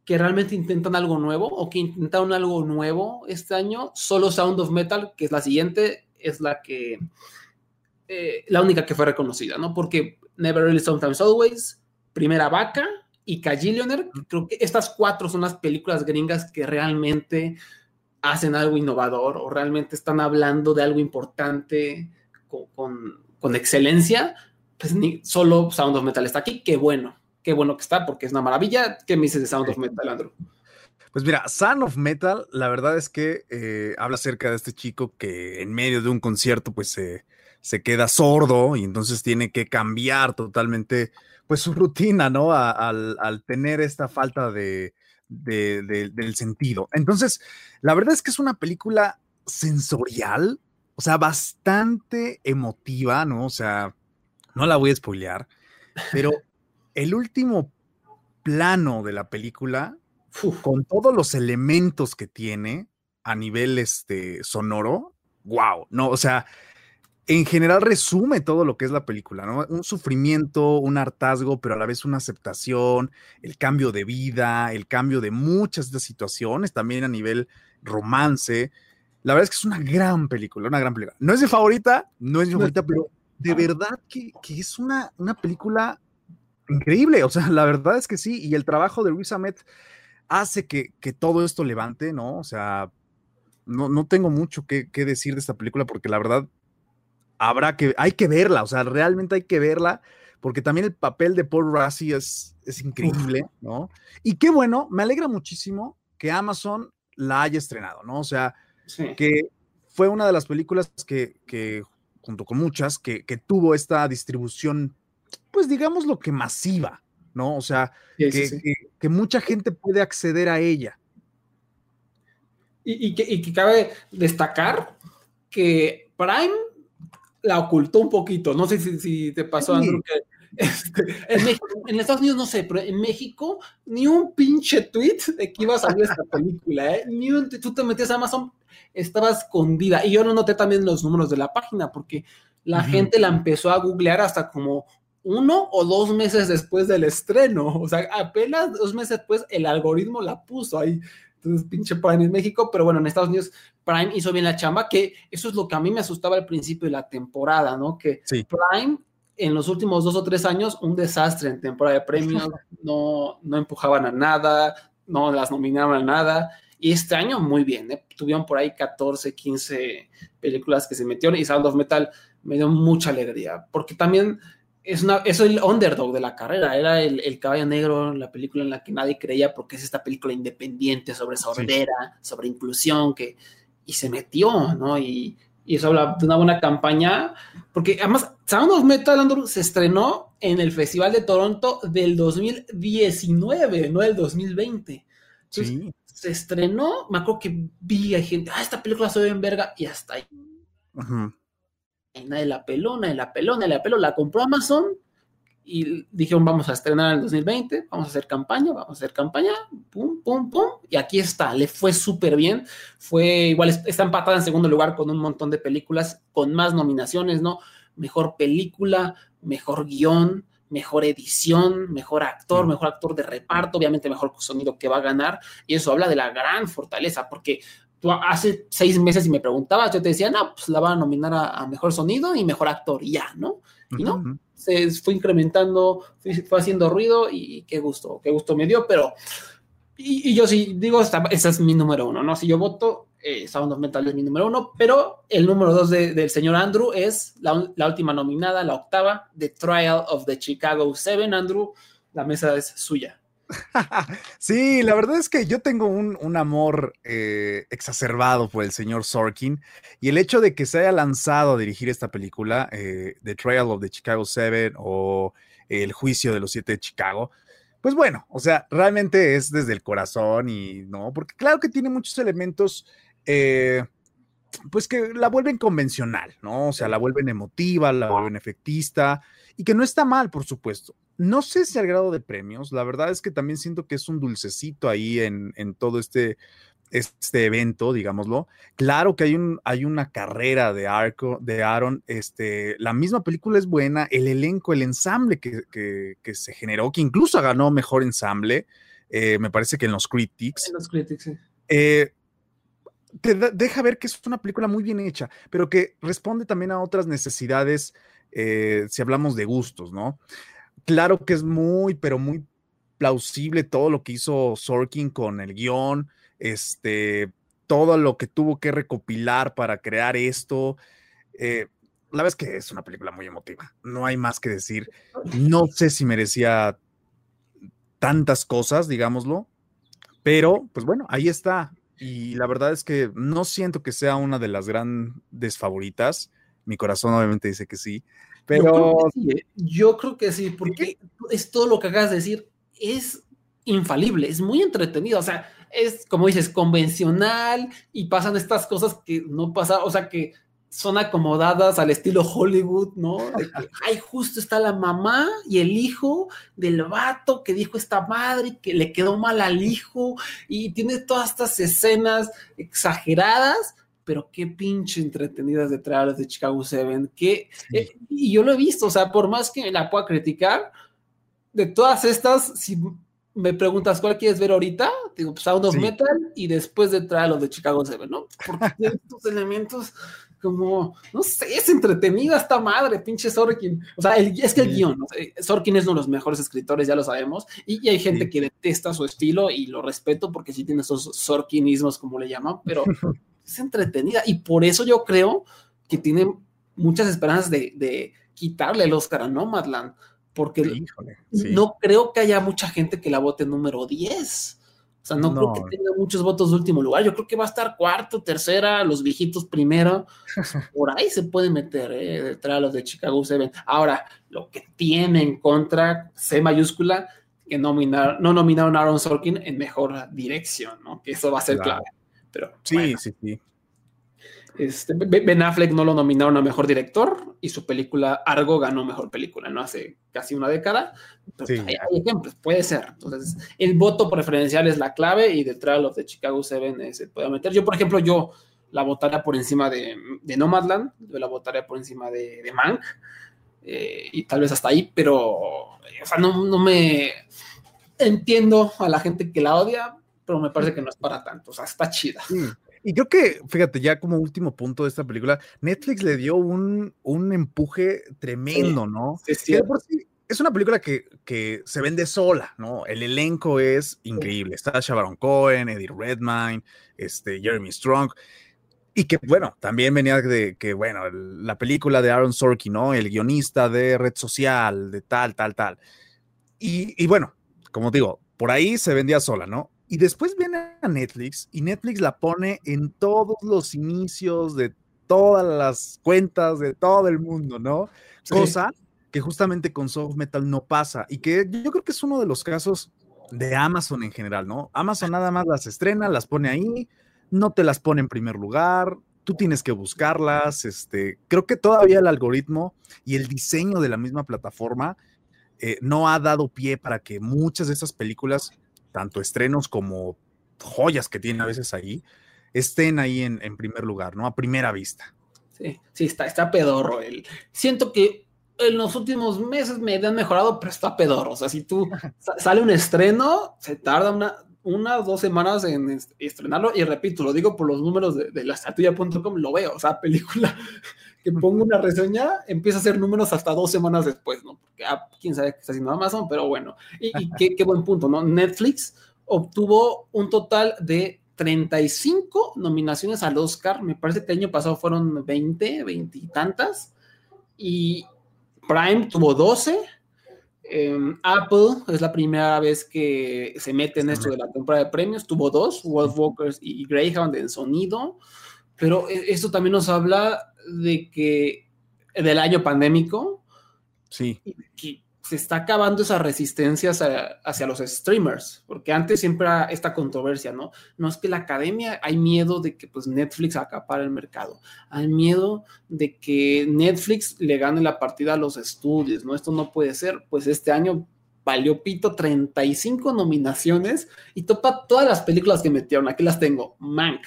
que realmente intentan algo nuevo o que intentaron algo nuevo este año, solo Sound of Metal, que es la siguiente, es la que, eh, la única que fue reconocida, ¿no? Porque Never Really Sometimes Always, Primera Vaca y Cagillionaire, creo que estas cuatro son las películas gringas que realmente hacen algo innovador o realmente están hablando de algo importante con, con, con excelencia, pues ni, solo Sound of Metal está aquí, qué bueno, qué bueno que está, porque es una maravilla. ¿Qué me dices de Sound of Metal, Andrew?
Pues mira, Son of Metal, la verdad es que eh, habla acerca de este chico que en medio de un concierto pues se se queda sordo y entonces tiene que cambiar totalmente pues su rutina, ¿no? A, al, al, tener esta falta de, de, de, del sentido. Entonces, la verdad es que es una película sensorial, o sea, bastante emotiva, ¿no? O sea, no la voy a spoilear, pero el último plano de la película,
Uf,
con todos los elementos que tiene a nivel este, sonoro, wow, no, o sea, en general resume todo lo que es la película, ¿no? Un sufrimiento, un hartazgo, pero a la vez una aceptación, el cambio de vida, el cambio de muchas de situaciones, también a nivel romance. La verdad es que es una gran película, una gran película. No es mi favorita, no es mi favorita, pero de verdad que, que es una, una película increíble. O sea, la verdad es que sí, y el trabajo de Luis Ahmed hace que, que todo esto levante, ¿no? O sea, no, no tengo mucho que, que decir de esta película porque la verdad habrá que, hay que verla, o sea, realmente hay que verla, porque también el papel de Paul Rassi es, es increíble, ¿no? Y qué bueno, me alegra muchísimo que Amazon la haya estrenado, ¿no? O sea,
sí.
que fue una de las películas que, que junto con muchas, que, que tuvo esta distribución, pues digamos lo que masiva, ¿no? O sea,
Sí,
que,
sí,
que- que mucha gente puede acceder a ella.
Y, y que, y que cabe destacar que Prime la ocultó un poquito. No sé si, si te pasó,
Sí.
Andrew, que este, en, México- en Estados Unidos no sé, pero en México ni un pinche tweet de que iba a salir esta película, ¿eh? Ni un, tú te metías a Amazon, estaba escondida. Y yo no noté también los números de la página porque la gente la empezó a googlear hasta como uno o dos meses después del estreno. O sea, apenas dos meses después el algoritmo la puso ahí. Entonces, pinche Prime en México, pero bueno, en Estados Unidos Prime hizo bien la chamba, que eso es lo que a mí me asustaba al principio de la temporada, ¿no? Que
Sí.
Prime en los últimos dos o tres años, un desastre en temporada de premios, no, no empujaban a nada, no las nominaban a nada. Y este año muy bien, ¿eh? tuvieron por ahí 14, 15 películas que se metieron y Sound of Metal me dio mucha alegría, porque también es, una, es el underdog de la carrera, era el, el caballo negro, la película en la que nadie creía porque es esta película independiente sobre sordera, sobre inclusión, que, y se metió, ¿no? Y, y eso habla de una buena campaña, porque además Sound of Metal Andrew, se estrenó en el Festival de Toronto del 2019, no del 2020. Entonces,
Sí.
se estrenó, me acuerdo que vi a gente, ah, esta película se ve en verga, y hasta ahí.
Ujú.
Nadie la peló, nadie la peló, nadie la peló, la compró Amazon y dijeron, vamos a estrenar en el 2020, vamos a hacer campaña, vamos a hacer campaña, pum, pum, pum, y aquí está, le fue súper bien, fue igual, es- está empatada en segundo lugar con un montón de películas con más nominaciones, ¿no? Mejor película, mejor guion, mejor edición, mejor actor, mejor actor de reparto, obviamente mejor sonido que va a ganar, y eso habla de la gran fortaleza, porque tú hace seis meses y me preguntabas, yo te decía, no, pues la van a nominar a, a mejor sonido y mejor actor, y ya, ¿no? Y no, se fue incrementando, fue, fue haciendo ruido y qué gusto, qué gusto me dio, pero y, y yo sí digo, esta, esa es mi número uno, ¿no? Si yo voto, eh, Sound of Metal es mi número uno, pero el número dos de- del señor Andrew es la, la última nominada, la octava, The Trial of the Chicago Seven, Andrew, la mesa es suya.
Sí, la verdad es que yo tengo un, un amor eh, exacerbado por el señor Sorkin y el hecho de que se haya lanzado a dirigir esta película, eh, The Trial of the Chicago Seven o El Juicio de los Siete de Chicago, pues bueno, o sea, realmente es desde el corazón y no, porque claro que tiene muchos elementos, eh, pues que la vuelven convencional, ¿no? O sea, la vuelven emotiva, la vuelven efectista y que no está mal, por supuesto. No sé si al grado de premios, la verdad es que también siento que es un dulcecito ahí en, en todo este, este evento, digámoslo. Claro que hay, un, hay una carrera de arco, de Aaron, este, la misma película es buena, el elenco, el ensamble que, que, que se generó, que incluso ganó mejor ensamble, eh, me parece que en los Critics,
En los critics, sí.
eh, te da- deja ver que es una película muy bien hecha, pero que responde también a otras necesidades eh, si hablamos de gustos, ¿no? Claro que es muy, pero muy plausible todo lo que hizo Sorkin con el guion, este, todo lo que tuvo que recopilar para crear esto. eh, la verdad es que es una película muy emotiva, no hay más que decir. No sé si merecía tantas cosas, digámoslo, pero pues bueno, ahí está. Y la verdad es que no siento que sea una de las grandes favoritas. Mi corazón obviamente dice que sí,
Yo creo
pero
sí, ¿eh? Yo creo que sí, porque es todo lo que acabas de decir, es infalible, es muy entretenido, o sea, es como dices, convencional y pasan estas cosas que no pasan, o sea, que son acomodadas al estilo Hollywood, ¿no? De ay, justo está la mamá y el hijo del vato que dijo esta madre que le quedó mal al hijo y tiene todas estas escenas exageradas, pero qué pinche entretenidas de traerlas de Chicago Seven, que, eh, y yo lo he visto, o sea, por más que la pueda criticar, de todas estas, si me preguntas cuál quieres ver ahorita, digo, pues Sound of
Sí.
Metal y después de traer los de Chicago Seven, ¿no? Porque tiene estos elementos como, no sé, es entretenida esta madre, pinche Sorkin. O sea, el- es que el
Sí.
guion. Eh, Sorkin es uno de los mejores escritores, ya lo sabemos, y, y hay gente
Sí.
que detesta su estilo y lo respeto porque sí tiene esos Sorkinismos, como le llaman, pero es entretenida y por eso yo creo que tiene muchas esperanzas de, de quitarle el Oscar a Nomadland, porque
Híjole, sí.
no creo que haya mucha gente que la vote número 10. O sea, no, creo que tenga muchos votos de último lugar. Yo creo que va a estar cuarto, tercera, los viejitos primero. Por ahí se puede meter, ¿eh? detrás de los de Chicago Seven. Ahora, lo que tiene en contra, C mayúscula, que nominar, no nominaron a Aaron Sorkin en mejor dirección, ¿no? Que eso va a ser
Claro.
clave. Pero
Sí,
bueno,
sí, sí.
este, Ben Affleck no lo nominaron a mejor director y su película Argo ganó mejor película, ¿no? Hace casi una década. Pero
Sí.
hay, hay ejemplos, puede ser. Entonces, el voto preferencial es la clave y detrás los de Chicago Seven eh, se puede meter. Yo, por ejemplo, yo la votaría por encima de, de Nomadland, yo la votaría por encima de, de Mank eh, y tal vez hasta ahí, pero, eh, o sea, no, no me entiendo a la gente que la odia, pero me parece que no es para tanto, o sea, está chida.
Sí. Y creo que, fíjate, ya como último punto de esta película, Netflix le dio un, un empuje tremendo, ¿no?
Sí, es
Que de
cierto.
por sí es una película que, que se vende sola, ¿no? El elenco es increíble. Está Baron Cohen, Eddie Redmayne, este, Jeremy Strong. Y que, bueno, también venía de que, bueno, el- la película de Aaron Sorkin, ¿no? El guionista de Red Social, de tal, tal, tal. Y, y bueno, como digo, por ahí se vendía sola, ¿no? Y después viene a Netflix y Netflix la pone en todos los inicios de todas las cuentas de todo el mundo, ¿no?
Sí.
Cosa que justamente con Soft Metal no pasa y que yo creo que es uno de los casos de Amazon en general, ¿no? Amazon nada más las estrena, las pone ahí, no te las pone en primer lugar, tú tienes que buscarlas, este, creo que todavía el algoritmo y el diseño de la misma plataforma eh, no ha dado pie para que muchas de esas películas, tanto estrenos como joyas que tiene a veces ahí, estén ahí en, en primer lugar, ¿no? A primera vista.
Sí, sí, está, está pedorro. El, siento que en los últimos meses me han mejorado, pero está pedorro. O sea, si tú sa- sale un estreno, se tarda una, una o dos semanas en est- estrenarlo. Y repito, lo digo por los números de, de la estatuya.com, lo veo. O sea, película que pongo una reseña, empieza a hacer números hasta dos semanas después, ¿no? Porque ah, quién sabe qué está haciendo Amazon, pero bueno. Y, y qué, qué buen punto, ¿no? Netflix obtuvo un total de 35 nominaciones al Oscar. Me parece que el año pasado fueron 20, 20 y tantas. Y Prime tuvo 12. Em, Apple es la primera vez que se mete en esto de la temporada de premios. Tuvo dos, Wolf Walkers y Greyhound en sonido. Pero eh, esto también nos habla de que del año pandémico,
Sí,
que se está acabando esa resistencia hacia, hacia los streamers, porque antes siempre era esta controversia, ¿no? No es que la academia hay miedo de que pues Netflix acapare el mercado, hay miedo de que Netflix le gane la partida a los estudios, ¿no? Esto no puede ser, pues este año valió pito 35 nominaciones y topa todas las películas que metieron, aquí las tengo, Mank,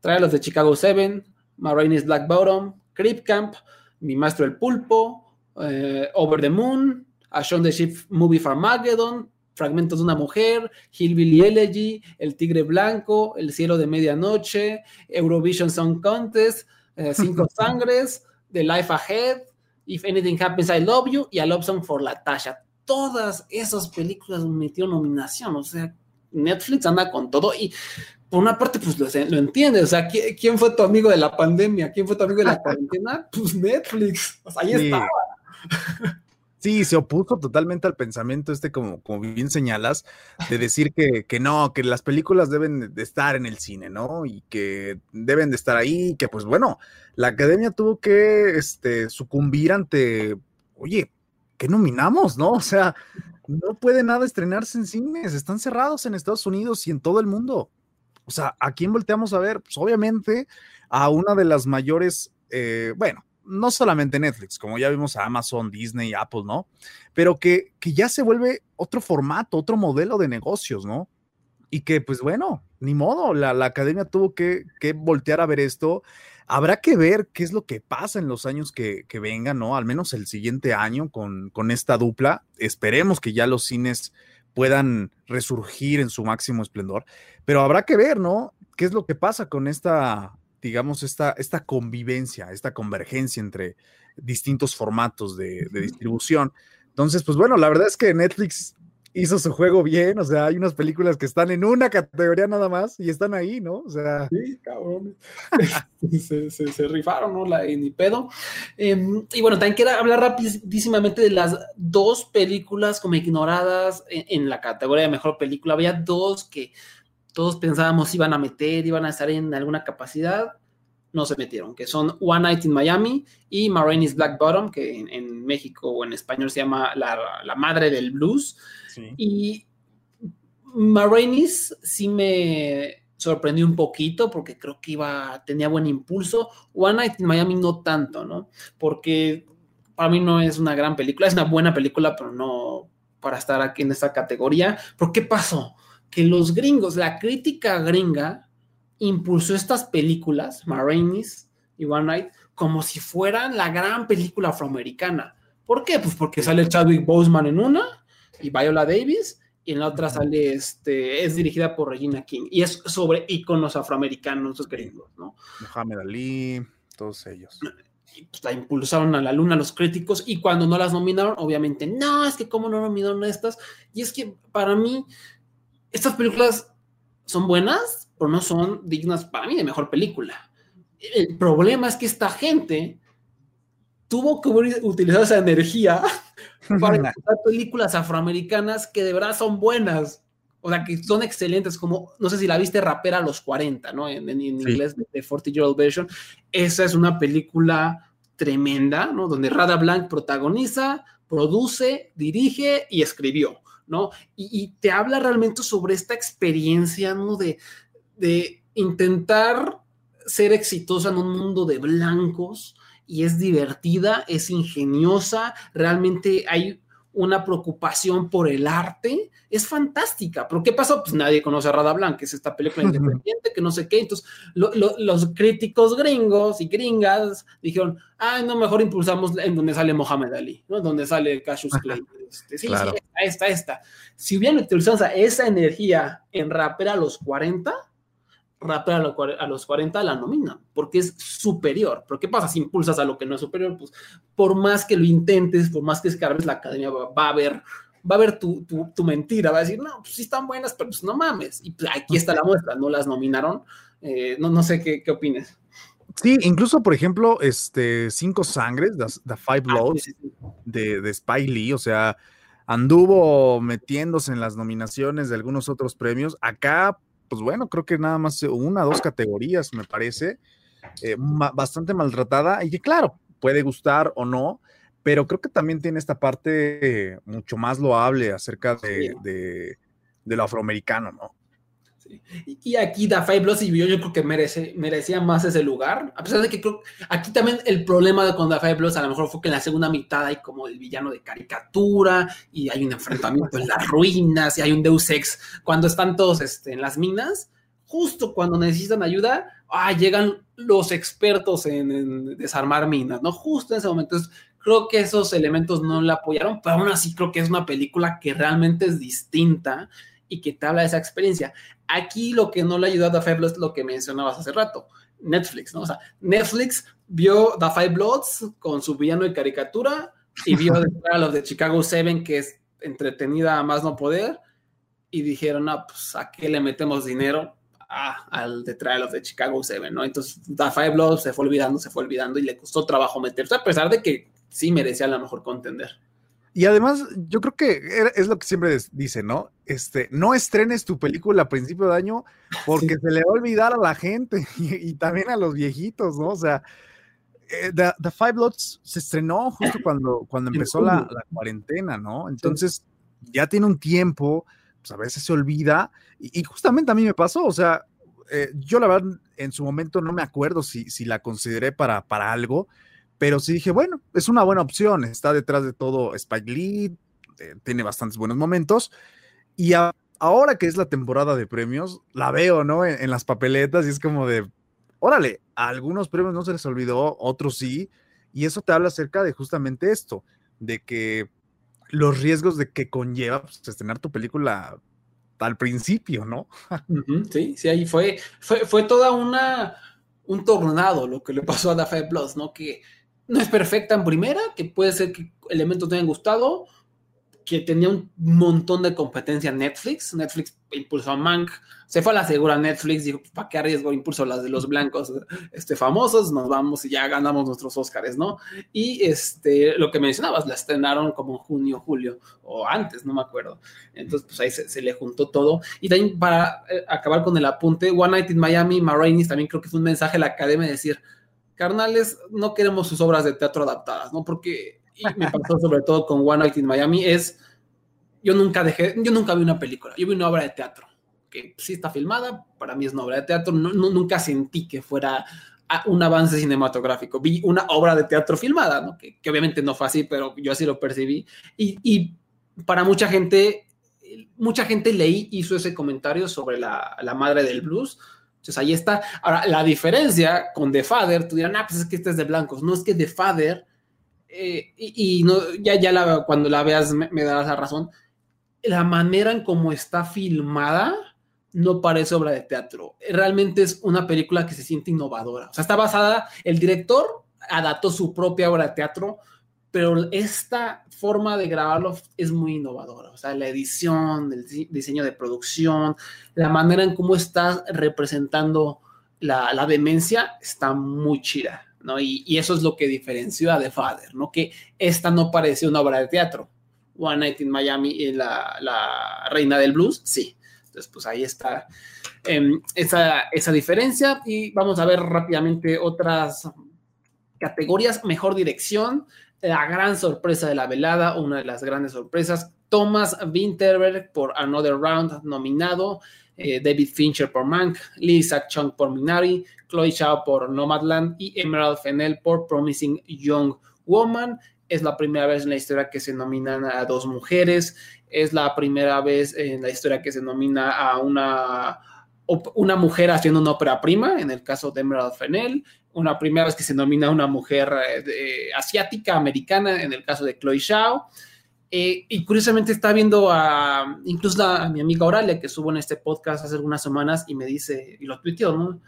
trae los de Chicago 7, Marines Black Bottom, Creep Camp, Mi Maestro el Pulpo, eh, Over the Moon, A Shaun the Sheep Movie Farmageddon, Fragmentos de una Mujer, Hillbilly Elegy, El Tigre Blanco, El Cielo de Medianoche, Eurovision Song Contest, eh, Cinco Sangres, The Life Ahead, If Anything Happens I Love You y A Love Song for Latasha. Todas esas películas metieron nominación, o sea, Netflix anda con todo y por una parte, pues lo, lo entiende. O sea, ¿quién, ¿quién, fue tu amigo de la pandemia? ¿Quién fue tu amigo de la cuarentena? Pues Netflix. O sea, ahí
Sí.
estaba.
Sí, se opuso totalmente al pensamiento este, como, como bien señalas, de decir que, que no, que las películas deben de estar en el cine, ¿no? Y que deben de estar ahí, que pues bueno, la academia tuvo que este, sucumbir ante, oye, ¿qué nominamos, no? O sea, no puede nada estrenarse en cines, están cerrados en Estados Unidos y en todo el mundo. O sea, ¿a quién volteamos a ver? Pues obviamente a una de las mayores eh, bueno, no solamente Netflix, como ya vimos a Amazon, Disney, Apple, ¿no? Pero que, que ya se vuelve otro formato, otro modelo de negocios, ¿no? Y que, pues bueno, ni modo, la, la academia tuvo que, que, voltear a ver esto. Habrá que ver qué es lo que pasa en los años que, que vengan, ¿no? Al menos el siguiente año con, con esta dupla. Esperemos que ya los cines puedan resurgir en su máximo esplendor, pero habrá que ver, ¿no? ¿Qué es lo que pasa con esta digamos, esta, esta convivencia, esta convergencia entre distintos formatos de, de, distribución. Entonces, pues bueno, la verdad es que Netflix hizo su juego bien, o sea, hay unas películas que están en una categoría nada más y están ahí, ¿no? O sea...
Sí, cabrón. se, rifaron, ¿no? La, ni pedo. Eh, y bueno, también quiero hablar rapidísimamente de las dos películas como ignoradas en, en la categoría de mejor película. Había dos que todos pensábamos iban a meter, iban a estar en alguna capacidad, no se metieron, que son One Night in Miami y Marraine's Black Bottom, que en, en, México o en español se llama La, la Madre del Blues. Y Marraine's sí me sorprendió un poquito porque creo que iba, tenía buen impulso. One Night in Miami no tanto, ¿no? Porque para mí no es una gran película, es una buena película, pero no para estar aquí en esta categoría. ¿Pero qué pasó? que los gringos, la crítica gringa, impulsó estas películas, Marainis y One Night, como si fueran la gran película afroamericana. ¿Por qué? Pues porque sale Chadwick Boseman en una y Viola Davis, y en la otra sale, este, es dirigida por Regina King, y es sobre íconos afroamericanos gringos, ¿no?
Muhammad Ali, todos ellos.
La impulsaron a la luna los críticos, y cuando no las nominaron, obviamente, no, es que cómo no nominaron estas, y es que para mí, estas películas son buenas, pero no son dignas para mí de mejor película. El problema es que esta gente tuvo que utilizar esa energía para encontrar películas afroamericanas que de verdad son buenas. O sea, que son excelentes, como, no sé si la viste, Rapera a los 40, ¿no? En, en, en sí. inglés, de, de 40 Year Old Version. Esa es una película tremenda, ¿no? Donde Rada Blanc protagoniza, produce, dirige y escribió. ¿no? Y, y, te habla realmente sobre esta experiencia, ¿no? De, de intentar ser exitosa en un mundo de blancos y es divertida, es ingeniosa, realmente hay una preocupación por el arte, es fantástica. ¿Pero qué pasó? Pues nadie conoce a Rada Blanc, que es esta película independiente, que no sé qué. Entonces, lo, lo, los críticos gringos y gringas dijeron, ah, no, mejor impulsamos en donde sale Mohamed Ali, ¿no? Donde sale Cassius Clay. Este, sí, claro. sí, esta, esta. Si hubieran utilizado esa energía en Rapper a los 40, Rapper a los 40 la nominan, porque es superior. Pero ¿qué pasa si impulsas a lo que no es superior? Pues por más que lo intentes, por más que escarbes, la academia va, va a ver va a ver tu, tu, tu, mentira, va a decir, no, pues sí están buenas, pero pues no mames. Y pues, aquí está la muestra, no las nominaron. Eh, no, no sé qué, qué opines.
Sí, incluso, por ejemplo, este Cinco Sangres, The, the Five Blows, ah, sí, sí. De, de Spy Lee, o sea, anduvo metiéndose en las nominaciones de algunos otros premios. Acá, pues bueno, creo que nada más una, dos categorías, me parece, eh, bastante maltratada y que claro, puede gustar o no, pero creo que también tiene esta parte mucho más loable acerca de, de, de lo afroamericano, ¿no?
Y aquí Da Five Bloods y yo, yo creo que merece, merecía más ese lugar, a pesar de que creo, aquí también el problema de con Da Five Bloods a lo mejor fue que en la segunda mitad hay como el villano de caricatura y hay un enfrentamiento en las ruinas y hay un Deus Ex cuando están todos este, en las minas, justo cuando necesitan ayuda, ah, llegan los expertos en, en desarmar minas, ¿no? Justo en ese momento. Entonces, creo que esos elementos no la apoyaron, pero aún así creo que es una película que realmente es distinta y que te habla de esa experiencia. Aquí lo que no le ayudó a The Five Bloods es lo que mencionabas hace rato, Netflix, ¿no? O sea, Netflix vio The Five Bloods con su villano de caricatura y vio a los de Chicago Seven, que es entretenida a más no poder, y dijeron, no, pues, ¿a qué le metemos dinero? Ah, al de Trial of the Chicago Seven, ¿no? Entonces, The Five Bloods se fue olvidando, se fue olvidando y le costó trabajo meterse, a pesar de que sí merecía a lo mejor contender.
Y además, yo creo que es lo que siempre dice, ¿no? Este, no estrenes tu película a principio de año porque sí. se le va a olvidar a la gente y, y también a los viejitos, ¿no? O sea, eh, The, The, Five Bloods se estrenó justo cuando, cuando empezó la, la, cuarentena, ¿no? Entonces, ya tiene un tiempo, pues a veces se olvida, y, y, justamente a mí me pasó, o sea, eh, yo la verdad en su momento no me acuerdo si, si la consideré para, para algo, pero sí dije, bueno, es una buena opción, está detrás de todo Spike Lee, eh, tiene bastantes buenos momentos, y ahora que es la temporada de premios, la veo, ¿no? En, las papeletas y es como de, órale, a algunos premios no se les olvidó, otros sí, y eso te habla acerca de justamente esto, de que los riesgos de que conlleva pues, estrenar tu película al principio, ¿no?
sí, sí, ahí fue, fue, fue toda una, un tornado lo que le pasó a The Five Plus, ¿no? Que no es perfecta en primera, que puede ser que elementos te hayan gustado, que tenía un montón de competencia en Netflix. Netflix impulsó a Mank, se fue a la segura Netflix, dijo, ¿para qué arriesgo impulso las de los blancos este, famosos? Nos vamos y ya ganamos nuestros Oscars, ¿no? Y este, lo que mencionabas, la estrenaron como en junio, julio, o antes, no me acuerdo. Entonces, pues ahí se, le juntó todo. Y también para eh, acabar con el apunte, One Night in Miami, Marainis, también creo que fue un mensaje a la academia de decir, carnales, no queremos sus obras de teatro adaptadas, ¿no? Porque y me pasó sobre todo con One Night in Miami, es, yo nunca dejé, yo nunca vi una película, yo vi una obra de teatro, que sí está filmada, para mí es una obra de teatro, nunca sentí que fuera un avance cinematográfico, vi una obra de teatro filmada, que, obviamente no fue así, pero yo así lo percibí, y, para mucha gente, mucha gente leí, hizo ese comentario sobre la madre del blues, entonces ahí está. Ahora, la diferencia con The Father, tú dirás, ah, pues es que este es de blancos. No es que The Father eh, y, no, ya, ya la, cuando la veas me, darás la razón, la manera en cómo está filmada no parece obra de teatro. Realmente es una película que se siente innovadora. O sea, está basada, el director adaptó su propia obra de teatro, pero esta forma de grabarlo es muy innovadora. O sea, la edición, el diseño de producción, la manera en cómo está representando la, la demencia está muy chida. ¿no? Y, eso es lo que diferenció a The Father, ¿no? Que esta no parecía una obra de teatro. One Night in Miami y la, la reina del blues, sí. Entonces, pues ahí está em, esa, esa diferencia. Y vamos a ver rápidamente otras categorías. Mejor dirección, la gran sorpresa de la velada, una de las grandes sorpresas. Thomas Winterberg por Another Round nominado. Eh, David Fincher por Mank, Lisa Chung por Minari, Chloe Zhao por Nomadland y Emerald Fennell por Promising Young Woman. Es la primera vez en la historia que se nominan a dos mujeres. Es la primera vez en la historia que se nomina a una, una mujer haciendo una ópera prima, en el caso de Emerald Fennell. Una primera vez que se nomina a una mujer eh, asiática, americana, en el caso de Chloe Zhao. Eh, y curiosamente está viendo a incluso a, mi amiga Oralia, que subo en este podcast hace algunas semanas y me dice, y lo tuiteó, ¿no?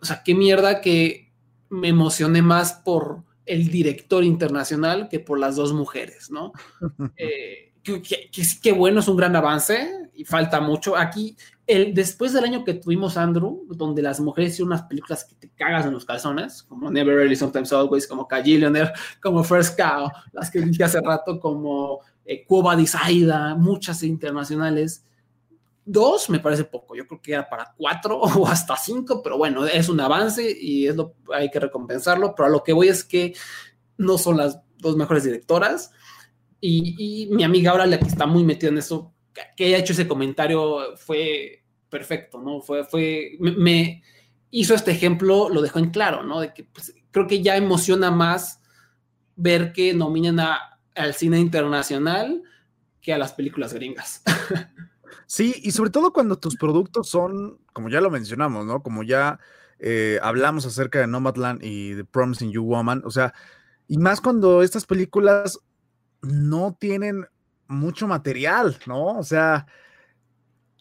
o sea, qué mierda que me emocioné más por el director internacional que por las dos mujeres, ¿no? eh, que, bueno, es un gran avance y falta mucho. Aquí, el, después del año que tuvimos Andrew, donde las mujeres hicieron unas películas que te cagas en los calzones, como Never Really, Sometimes Always, como Kajillionaire, como First Cow, las que dije hace rato, como eh, Cuba Disaida, muchas internacionales. Dos me parece poco, yo creo que era para cuatro o hasta cinco, pero bueno, es un avance y es lo, hay que recompensarlo, pero a lo que voy es que no son las dos mejores directoras y, mi amiga ahora la que está muy metida en eso, que haya hecho ese comentario fue perfecto, ¿no? Fue, fue, me, hizo este ejemplo, lo dejó en claro, ¿no? De que pues, creo que ya emociona más ver que nominan al cine internacional que a las películas gringas.
Sí, y sobre todo cuando tus productos son, como ya lo mencionamos, ¿no? Como ya eh, hablamos acerca de Nomadland y The Promising You Woman, o sea, y más cuando estas películas no tienen mucho material, ¿no? O sea,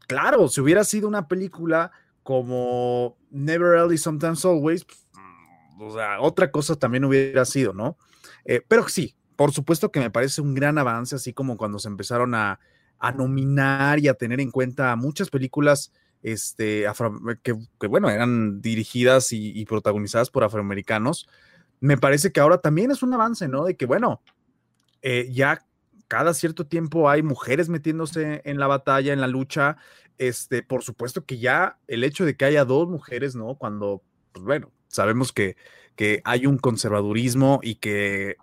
claro, si hubiera sido una película como Never Early, Sometimes Always, mm, o sea, otra cosa también hubiera sido, ¿no? Eh, pero sí, por supuesto que me parece un gran avance, así como cuando se empezaron a a nominar y a tener en cuenta muchas películas este, que, bueno, eran dirigidas y, protagonizadas por afroamericanos, me parece que ahora también es un avance, ¿no? De que, bueno, eh, ya cada cierto tiempo hay mujeres metiéndose en la batalla, en la lucha. Este, por supuesto que ya el hecho de que haya dos mujeres, ¿no? Cuando, pues bueno, sabemos que, que hay un conservadurismo y que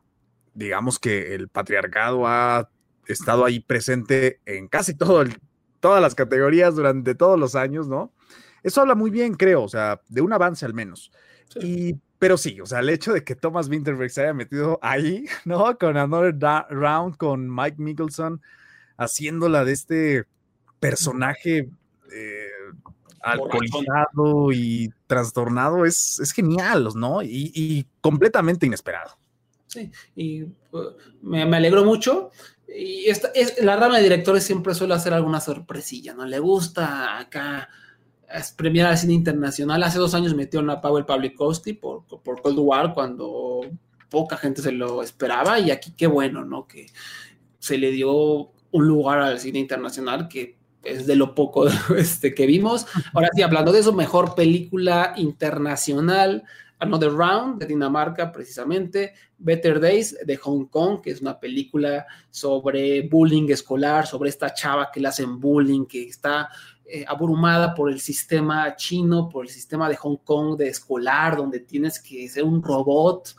digamos que el patriarcado ha estado ahí presente en casi todo todas las categorías durante todos los años, ¿no? eso habla muy bien, creo, o sea, de un avance al menos. Y, pero sí, o sea, el hecho de que Thomas Winterberg se haya metido ahí, ¿no? Con Another Round, con Mike Mickelson, haciéndola de este personaje eh, alcoholizado y trastornado, es, es genial, ¿no? Y, completamente inesperado.
Sí, y uh, me, me alegró mucho. Y esta, es, la rama de directores siempre suele hacer alguna sorpresilla, ¿no? Le gusta acá es premiar al cine internacional. Hace dos años metieron a Powell Pawlikowski por, por Cold War cuando poca gente se lo esperaba y aquí qué bueno, ¿no? Que se le dio un lugar al cine internacional que es de lo poco este, que vimos. Ahora sí, hablando de eso, mejor película internacional, Another Round de Dinamarca, precisamente, Better Days de Hong Kong, que es una película sobre bullying escolar, sobre esta chava que le hacen bullying, que está eh, abrumada por el sistema chino, por el sistema de Hong Kong de escolar, donde tienes que ser un robot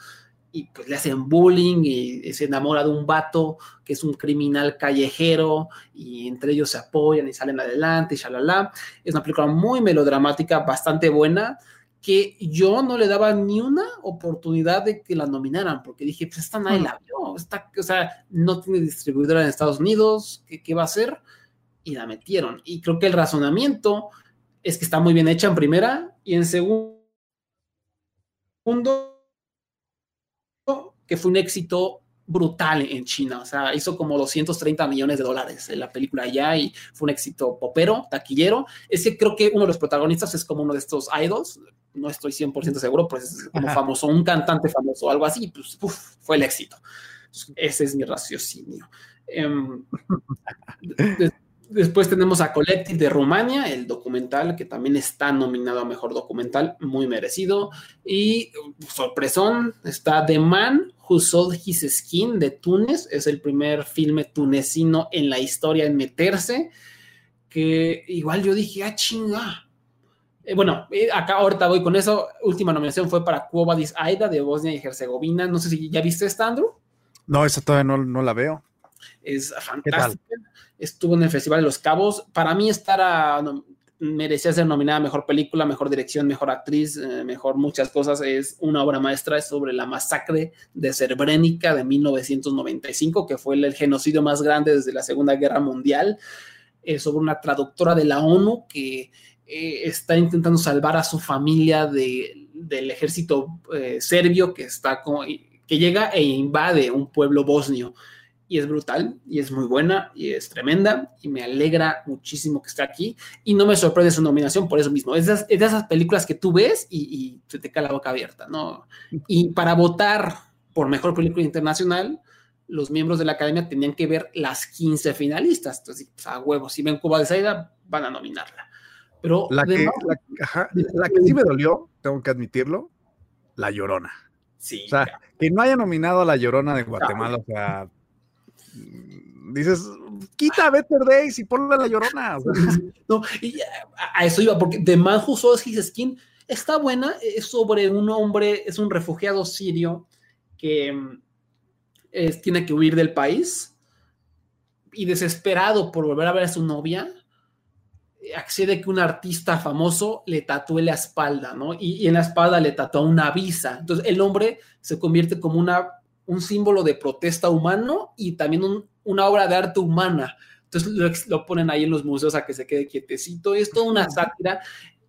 y pues le hacen bullying y se enamora de un vato que es un criminal callejero y entre ellos se apoyan y salen adelante y shalala. Es una película muy melodramática, bastante buena, que yo no le daba ni una oportunidad de que la nominaran, porque dije, pues esta nadie la vio, esta, o sea, no tiene distribuidora en Estados Unidos, ¿qué, qué va a hacer? y la metieron. Y creo que el razonamiento es que está muy bien hecha en primera y en segundo, que fue un éxito brutal en China, o sea, hizo como 230 millones de dólares en la película allá y fue un éxito popero, taquillero. Es que creo que uno de los protagonistas es como uno de estos idols, no estoy 100% seguro, pues es como famoso, un cantante famoso, algo así, pues fue el éxito. ese es mi raciocinio. Um, Después tenemos a Collective de Rumania, el documental que también está nominado a Mejor Documental, muy merecido. Y sorpresón, está The Man Who Sold His Skin de Túnez, es el primer filme tunecino en la historia en meterse, que igual yo dije, ah, chinga. Eh, bueno, eh, acá ahorita voy con eso. Última nominación fue para Cuba Aida de Bosnia y Herzegovina. No sé si ya viste esta, Andrew.
No, esa todavía no, no la veo.
Es fantástica estuvo en el Festival de los Cabos. Para mí, estar merecía ser nominada a mejor película, mejor dirección, mejor actriz, eh, mejor muchas cosas. Es una obra maestra sobre la masacre de Srebrenica de 1995, que fue el, genocidio más grande desde la Segunda Guerra Mundial. sobre una traductora de la ONU que eh, está intentando salvar a su familia del ejército eh, serbio que, está que llega e invade un pueblo bosnio y es brutal y es muy buena y es tremenda y me alegra muchísimo que esté aquí y no me sorprende su nominación por eso mismo. Es de, esas, películas que tú ves y, se te cae la boca abierta, ¿no? Y para votar por mejor película internacional, los miembros de la academia tenían que ver las 15 finalistas. Entonces, pues, a huevos, si ven Cuba de Saida, van a nominarla. Pero
la que, la, que sí me dolió, tengo que admitirlo, La Llorona.
Sí.
O sea, que no haya nominado a La Llorona de Guatemala, o sea, dices, quita Better Days y ponle la llorona.
no, y a, eso iba, porque The Man Who Sold His Skin está buena, es sobre un hombre, es un refugiado sirio que mm, tiene que huir del país y desesperado por volver a ver a su novia, accede que un artista famoso le tatúe la espalda, ¿no? Y, y en la espalda le tatúa una visa. Entonces el hombre se convierte como una un símbolo de protesta humano y también una obra de arte humana. Entonces lo, ponen ahí en los museos a que se quede quietecito y es toda una sátira.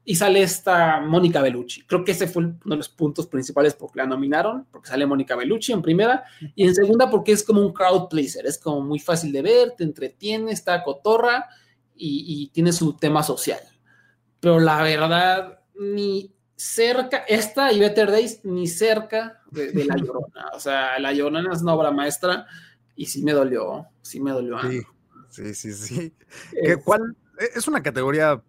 Y sale esta Mónica Bellucci. Creo que ese fue uno de los puntos principales porque la nominaron, porque sale Mónica Bellucci en primera, y en segunda porque es como un crowd pleaser, es como muy fácil de ver, te entretiene, está cotorra y, y tiene su tema social. Pero la verdad, ni cerca, esta y Better Days, ni cerca de, La Llorona. O sea, La Llorona es una obra maestra y sí me dolió, sí me dolió.
Sí, sí, sí, Es, ¿Cuál, es una categoría,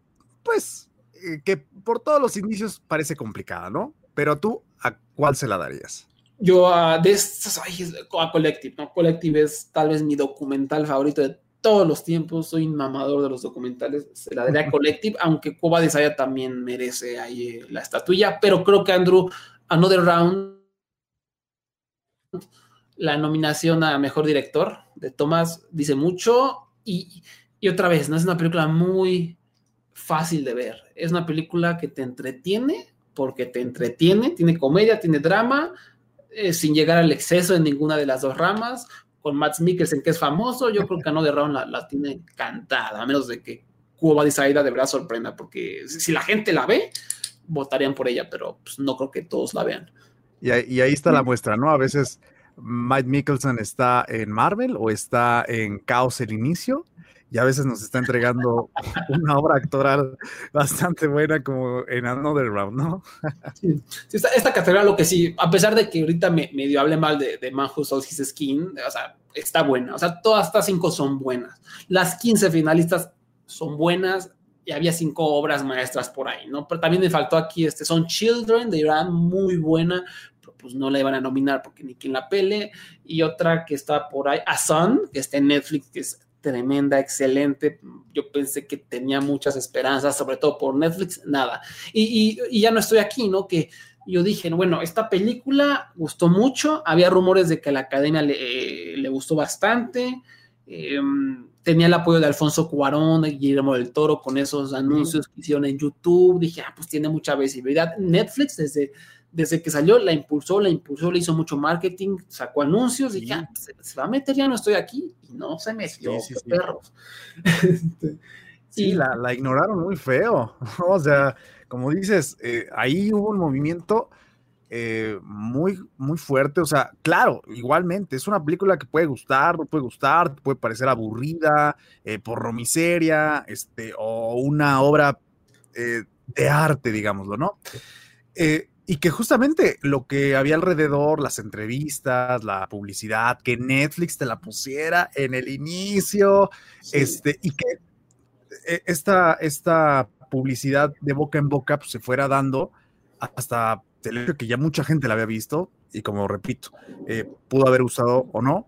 pues, eh, que por todos los inicios parece complicada, ¿no? Pero tú, ¿a cuál se la darías?
Yo a de estas, a Collective, ¿no? Collective es tal vez mi documental favorito de todos los tiempos, soy un mamador de los documentales, se la daría Collective, aunque Cuba de Saya también merece ahí la estatuilla, pero creo que Andrew, Another Round, la nominación a Mejor Director de Tomás dice mucho y, otra vez, ¿no? Es una película muy fácil de ver. Es una película que te entretiene porque te entretiene, tiene comedia, tiene drama, eh, sin llegar al exceso en ninguna de las dos ramas. Con Matt Mikkelsen, que es famoso, yo creo que No de Round la, tiene encantada, a menos de que Cuba de Saida de verdad sorprenda, porque si la gente la ve, votarían por ella, pero pues, no creo que todos la vean.
Y, y ahí está la muestra, ¿no? A veces Mike Mikkelsen está en Marvel o está en Caos el Inicio, y a veces nos está entregando una obra actoral bastante buena como en Another Round, ¿no?
sí, esta, esta categoría lo que sí, a pesar de que ahorita me medio hable mal de, de Man Who Sold His Skin, o sea, está buena, o sea, todas estas cinco son buenas. Las 15 finalistas son buenas, y había cinco obras maestras por ahí, ¿no? Pero también me faltó aquí, este, son Children de Irán, muy buena, pero pues no la iban a nominar porque ni quien la pele, y otra que está por ahí, A Son, que está en Netflix, que es tremenda, excelente. Yo pensé que tenía muchas esperanzas, sobre todo por Netflix, nada. Y, y, ya no estoy aquí, ¿no? Que yo dije, bueno, esta película gustó mucho, había rumores de que a la academia le, le gustó bastante. Eh, tenía el apoyo de Alfonso Cuarón, de Guillermo del Toro, con esos anuncios que hicieron en YouTube. Dije, ah, pues tiene mucha visibilidad. Netflix, desde, desde que salió, la impulsó, la impulsó, le hizo mucho marketing, sacó anuncios. Dije, ah, se, se, va a meter, ya no estoy aquí. Y no se metió, sí, sí, sí. perros.
sí, la, la, ignoraron muy feo. o sea, como dices, eh, ahí hubo un movimiento. Eh, muy, muy fuerte. O sea, claro, igualmente, es una película que puede gustar, no puede gustar, puede parecer aburrida, eh, por miseria, este, o una obra eh, de arte, digámoslo, ¿no? Y que justamente lo que había alrededor, las entrevistas, la publicidad, que Netflix te la pusiera en el inicio, sí. este, y que esta, esta publicidad de boca en boca pues, se fuera dando hasta el hecho que ya mucha gente la había visto, y como repito, eh, pudo haber usado o no,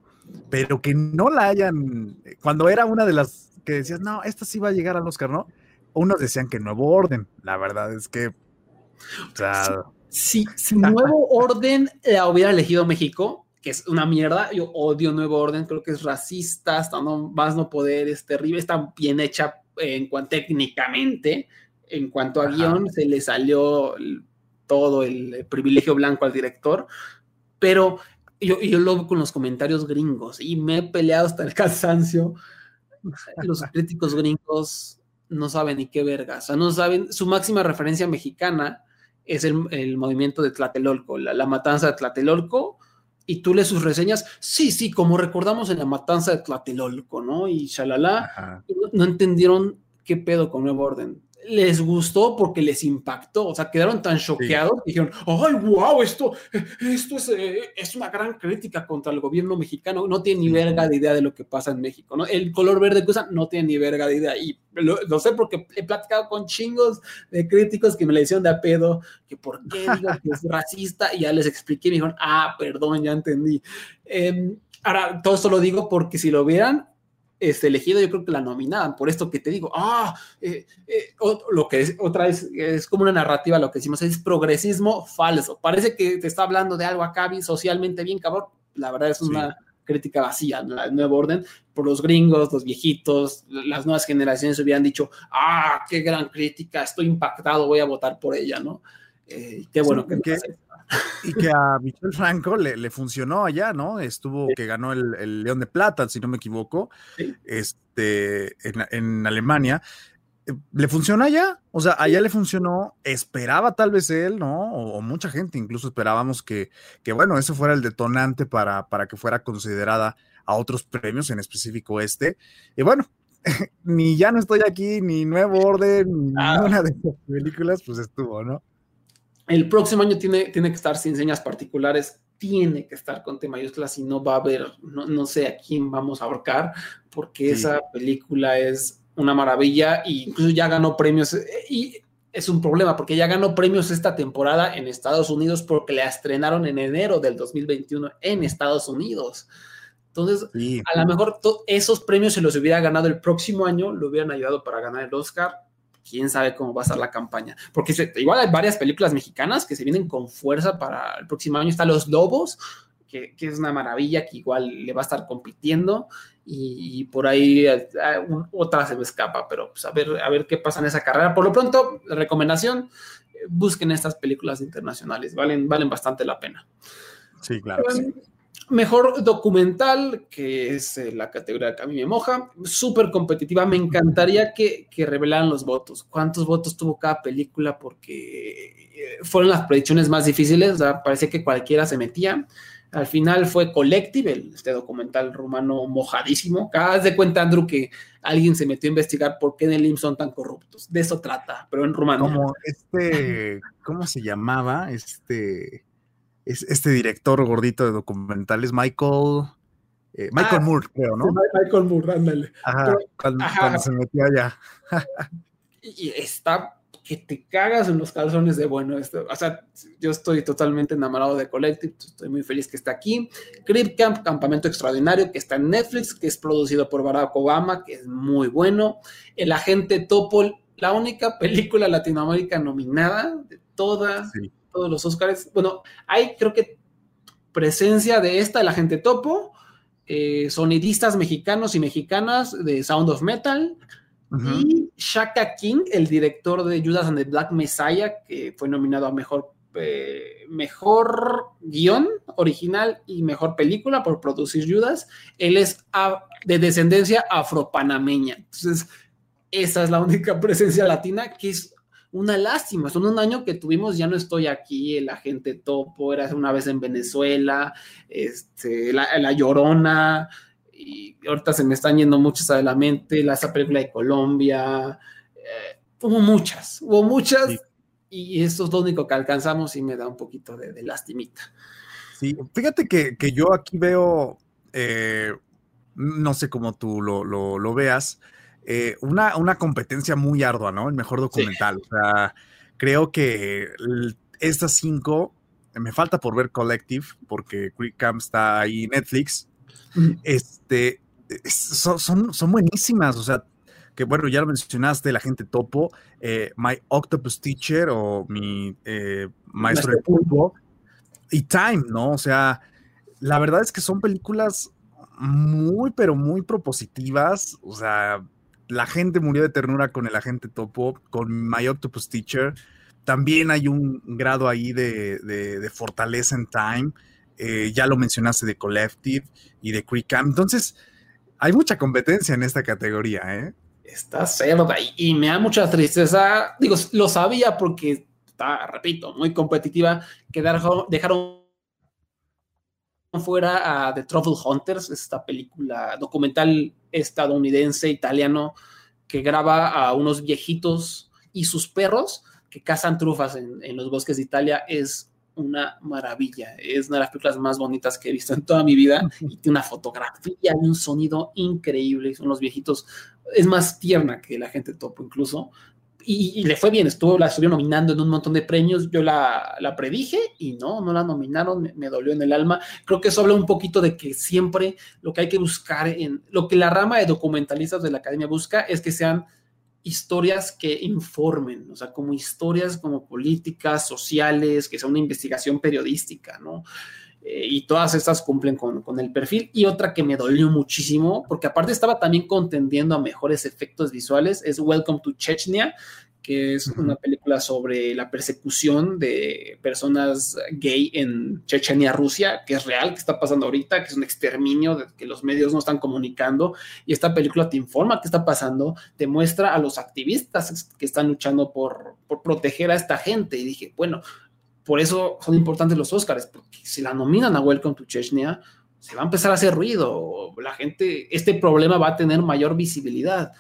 pero que no la hayan, cuando era una de las que decías, no, esta sí va a llegar al Oscar, ¿no? Unos decían que Nuevo Orden, la verdad es que... O sea,
si, Nuevo Orden la hubiera elegido México, que es una mierda, yo odio Nuevo Orden, creo que es racista, hasta no, más no poder, es terrible, está bien hecha en cuanto técnicamente, en cuanto a Ajá. guion, se le salió todo el privilegio blanco al director, pero yo, yo lo veo con los comentarios gringos y me he peleado hasta el cansancio. Los críticos gringos no saben ni qué verga, o sea, no saben, su máxima referencia mexicana es el, el movimiento de Tlatelolco, la, la, matanza de Tlatelolco, y tú lees sus reseñas, sí, sí, como recordamos en la matanza de Tlatelolco, ¿no? Y shalala, no, no entendieron qué pedo con Nuevo Orden les gustó porque les impactó, o sea, quedaron tan choqueados, sí. dijeron, ay, wow, esto, esto es, eh, es, una gran crítica contra el gobierno mexicano, no tiene ni verga de idea de lo que pasa en México, ¿no? El color verde que usan no tiene ni verga de idea, y lo, lo, sé porque he platicado con chingos de críticos que me le hicieron de a pedo, que por qué digo que es racista, y ya les expliqué, y me dijeron, ah, perdón, ya entendí. Eh, ahora, todo esto lo digo porque si lo vieran, este, elegido, yo creo que la nominaban, por esto que te digo, ah, eh, eh, lo que es, otra vez, es como una narrativa, lo que decimos es progresismo falso, parece que te está hablando de algo acá socialmente bien cabrón, la verdad es sí. una crítica vacía, el nuevo orden, por los gringos, los viejitos, las nuevas generaciones hubieran dicho, ah, qué gran crítica, estoy impactado, voy a votar por ella, ¿no? Eh, qué bueno
sí,
que,
que y que a Michel Franco le, le, funcionó allá, ¿no? Estuvo que ganó el, el, León de Plata, si no me equivoco, sí. este, en, en, Alemania. Eh, ¿Le funcionó allá? O sea, allá le funcionó, esperaba tal vez él, ¿no? O, o mucha gente incluso esperábamos que, que, bueno, eso fuera el detonante para, para que fuera considerada a otros premios, en específico este. Y bueno, ni ya no estoy aquí, ni Nuevo Orden, ni ah. ninguna de esas películas, pues estuvo, ¿no?
El próximo año tiene, tiene que estar sin señas particulares, tiene que estar con T mayúsculas y no va a haber, no, no sé a quién vamos a ahorcar, porque sí. esa película es una maravilla e incluso ya ganó premios y es un problema porque ya ganó premios esta temporada en Estados Unidos porque la estrenaron en enero del 2021 en Estados Unidos. Entonces, sí. a lo mejor esos premios se los hubiera ganado el próximo año, lo hubieran ayudado para ganar el Oscar, quién sabe cómo va a ser la campaña. Porque se, igual hay varias películas mexicanas que se vienen con fuerza para el próximo año. Está Los Lobos, que, que, es una maravilla, que igual le va a estar compitiendo y, y por ahí a, a, un, otra se me escapa, pero pues a ver, a ver qué pasa en esa carrera. Por lo pronto, recomendación, busquen estas películas internacionales, valen, valen bastante la pena.
Sí, claro.
Sí. Mejor documental, que es eh, la categoría que a mí me moja, súper competitiva. Me encantaría que, que, revelaran los votos. ¿Cuántos votos tuvo cada película? Porque eh, fueron las predicciones más difíciles. O sea, parecía que cualquiera se metía. Al final fue Collective, este documental rumano mojadísimo. Cada vez de cuenta, Andrew, que alguien se metió a investigar por qué en el IMSS son tan corruptos. De eso trata, pero en rumano.
Como este, ¿cómo se llamaba? Este es este director gordito de documentales, Michael. Eh, Michael ah, Moore, creo, ¿no?
Michael Moore, ándale.
Ajá, Pero, cuando, ajá. cuando, se metió allá.
y está que te cagas en los calzones de bueno. Esto, o sea, yo estoy totalmente enamorado de Collective, estoy muy feliz que está aquí. Crip Camp, Campamento Extraordinario, que está en Netflix, que es producido por Barack Obama, que es muy bueno. El Agente Topol, la única película Latinoamérica nominada de todas. Sí todos los Oscars. Bueno, hay creo que presencia de esta, la gente topo, eh, sonidistas mexicanos y mexicanas de Sound of Metal, uh -huh. y Shaka King, el director de Judas and the Black Messiah, que fue nominado a mejor, eh, mejor guion original y mejor película por producir Judas. Él es a, de descendencia afropanameña. Entonces, esa es la única presencia latina que es una lástima. Son un año que tuvimos, ya no estoy aquí, el agente topo, era una vez en Venezuela, este, la, la Llorona, y ahorita se me están yendo muchas a la mente, la, esa película de Colombia, eh, hubo muchas, hubo muchas, sí. y esto es lo único que alcanzamos y me da un poquito de, de lastimita.
Sí, fíjate que, que yo aquí veo, eh, no sé cómo tú lo, lo, lo veas, eh, una, una, competencia muy ardua, ¿no? El mejor documental. Sí. O sea, creo que estas cinco, me falta por ver Collective, porque Quick Camp está ahí Netflix. Este, son, son, son, buenísimas, o sea, que bueno, ya lo mencionaste, la gente topo, eh, My Octopus Teacher o mi eh, maestro de pulpo, y Time, ¿no? O sea, la verdad es que son películas muy, pero muy propositivas, o sea, la gente murió de ternura con el agente Topo, con My Octopus Teacher. También hay un grado ahí de, de, fortaleza en Time. Eh, ya lo mencionaste de Collective y de Quick Camp. Entonces, hay mucha competencia en esta categoría, ¿eh?
Está cerda y, me da mucha tristeza. Digo, lo sabía porque está, repito, muy competitiva, que dejaron fuera a The Truffle Hunters, esta película documental estadounidense, italiano, que graba a unos viejitos y sus perros que cazan trufas en, en, los bosques de Italia. Es una maravilla. Es una de las películas más bonitas que he visto en toda mi vida. Y tiene una fotografía y un sonido increíble. Son los viejitos. Es más tierna que la gente topo incluso. Y, le fue bien, estuvo, la estuvieron nominando en un montón de premios, yo la, la predije y no, no la nominaron, me, me, dolió en el alma. Creo que eso habla un poquito de que siempre lo que hay que buscar en, lo que la rama de documentalistas de la academia busca es que sean historias que informen, o sea, como historias como políticas, sociales, que sea una investigación periodística, ¿no? Eh, y todas estas cumplen con, con, el perfil. Y otra que me dolió muchísimo, porque aparte estaba también contendiendo a mejores efectos visuales, es Welcome to Chechnya, que es una película sobre la persecución de personas gay en Chechenia, Rusia, que es real, que está pasando ahorita, que es un exterminio de que los medios no están comunicando. Y esta película te informa qué está pasando, te muestra a los activistas que están luchando por, por proteger a esta gente. Y dije, bueno, por eso son importantes los Oscars, porque si la nominan a Welcome to Chechnya, se va a empezar a hacer ruido, la gente, este problema va a tener mayor visibilidad.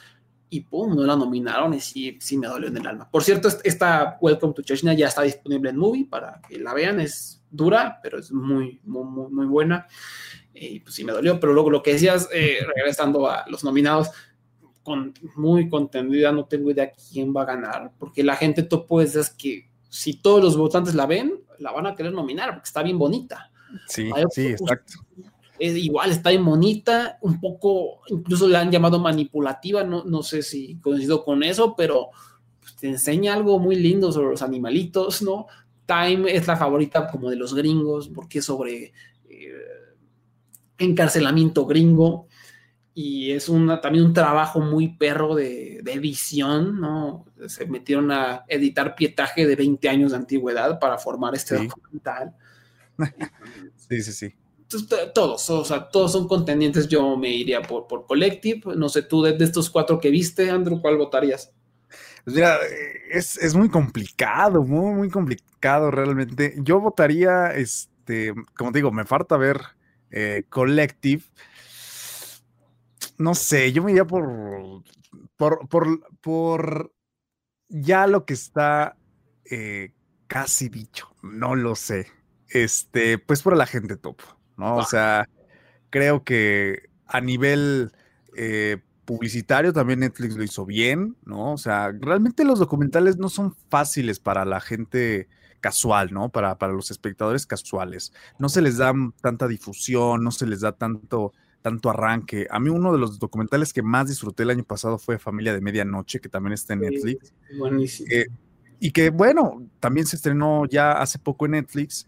Y pum, no la nominaron y sí, sí me dolió en el alma. Por cierto, esta Welcome to Chechnya ya está disponible en Movie para que la vean. Es dura, pero es muy, muy, muy, buena. Y pues sí me dolió, pero luego lo que decías, eh, regresando a los nominados, con, muy contendida, no tengo idea quién va a ganar, porque la gente topo es que si todos los votantes la ven, la van a querer nominar porque está bien bonita.
Sí, Hay, sí, exacto.
Es, igual está bien bonita, un poco, incluso la han llamado manipulativa, no, no sé si coincido con eso, pero pues, te enseña algo muy lindo sobre los animalitos, ¿no? Time es la favorita como de los gringos, porque es sobre eh, encarcelamiento gringo y es una, también un trabajo muy perro de, de, edición, ¿no? Se metieron a editar pietaje de 20 años de antigüedad para formar este sí. documental.
Sí, sí, sí.
Entonces, todos, o sea, todos son contendientes. Yo me iría por, por Collective. No sé, tú de, de estos cuatro que viste, Andrew, ¿cuál votarías?
Pues mira, es, es, muy complicado, muy, muy complicado realmente. Yo votaría, este, como te digo, me falta ver eh, Collective no sé, yo me iría por, por, por, por ya lo que está eh, casi dicho, no lo sé. Este, pues por la gente top, ¿no? O sea, creo que a nivel eh, publicitario también Netflix lo hizo bien, ¿no? O sea, realmente los documentales no son fáciles para la gente casual, ¿no? Para, para los espectadores casuales. No se les da tanta difusión, no se les da tanto tanto arranque. A mí uno de los documentales que más disfruté el año pasado fue Familia de Medianoche, que también está en Netflix.
Buenísimo.
Eh, y que, bueno, también se estrenó ya hace poco en Netflix.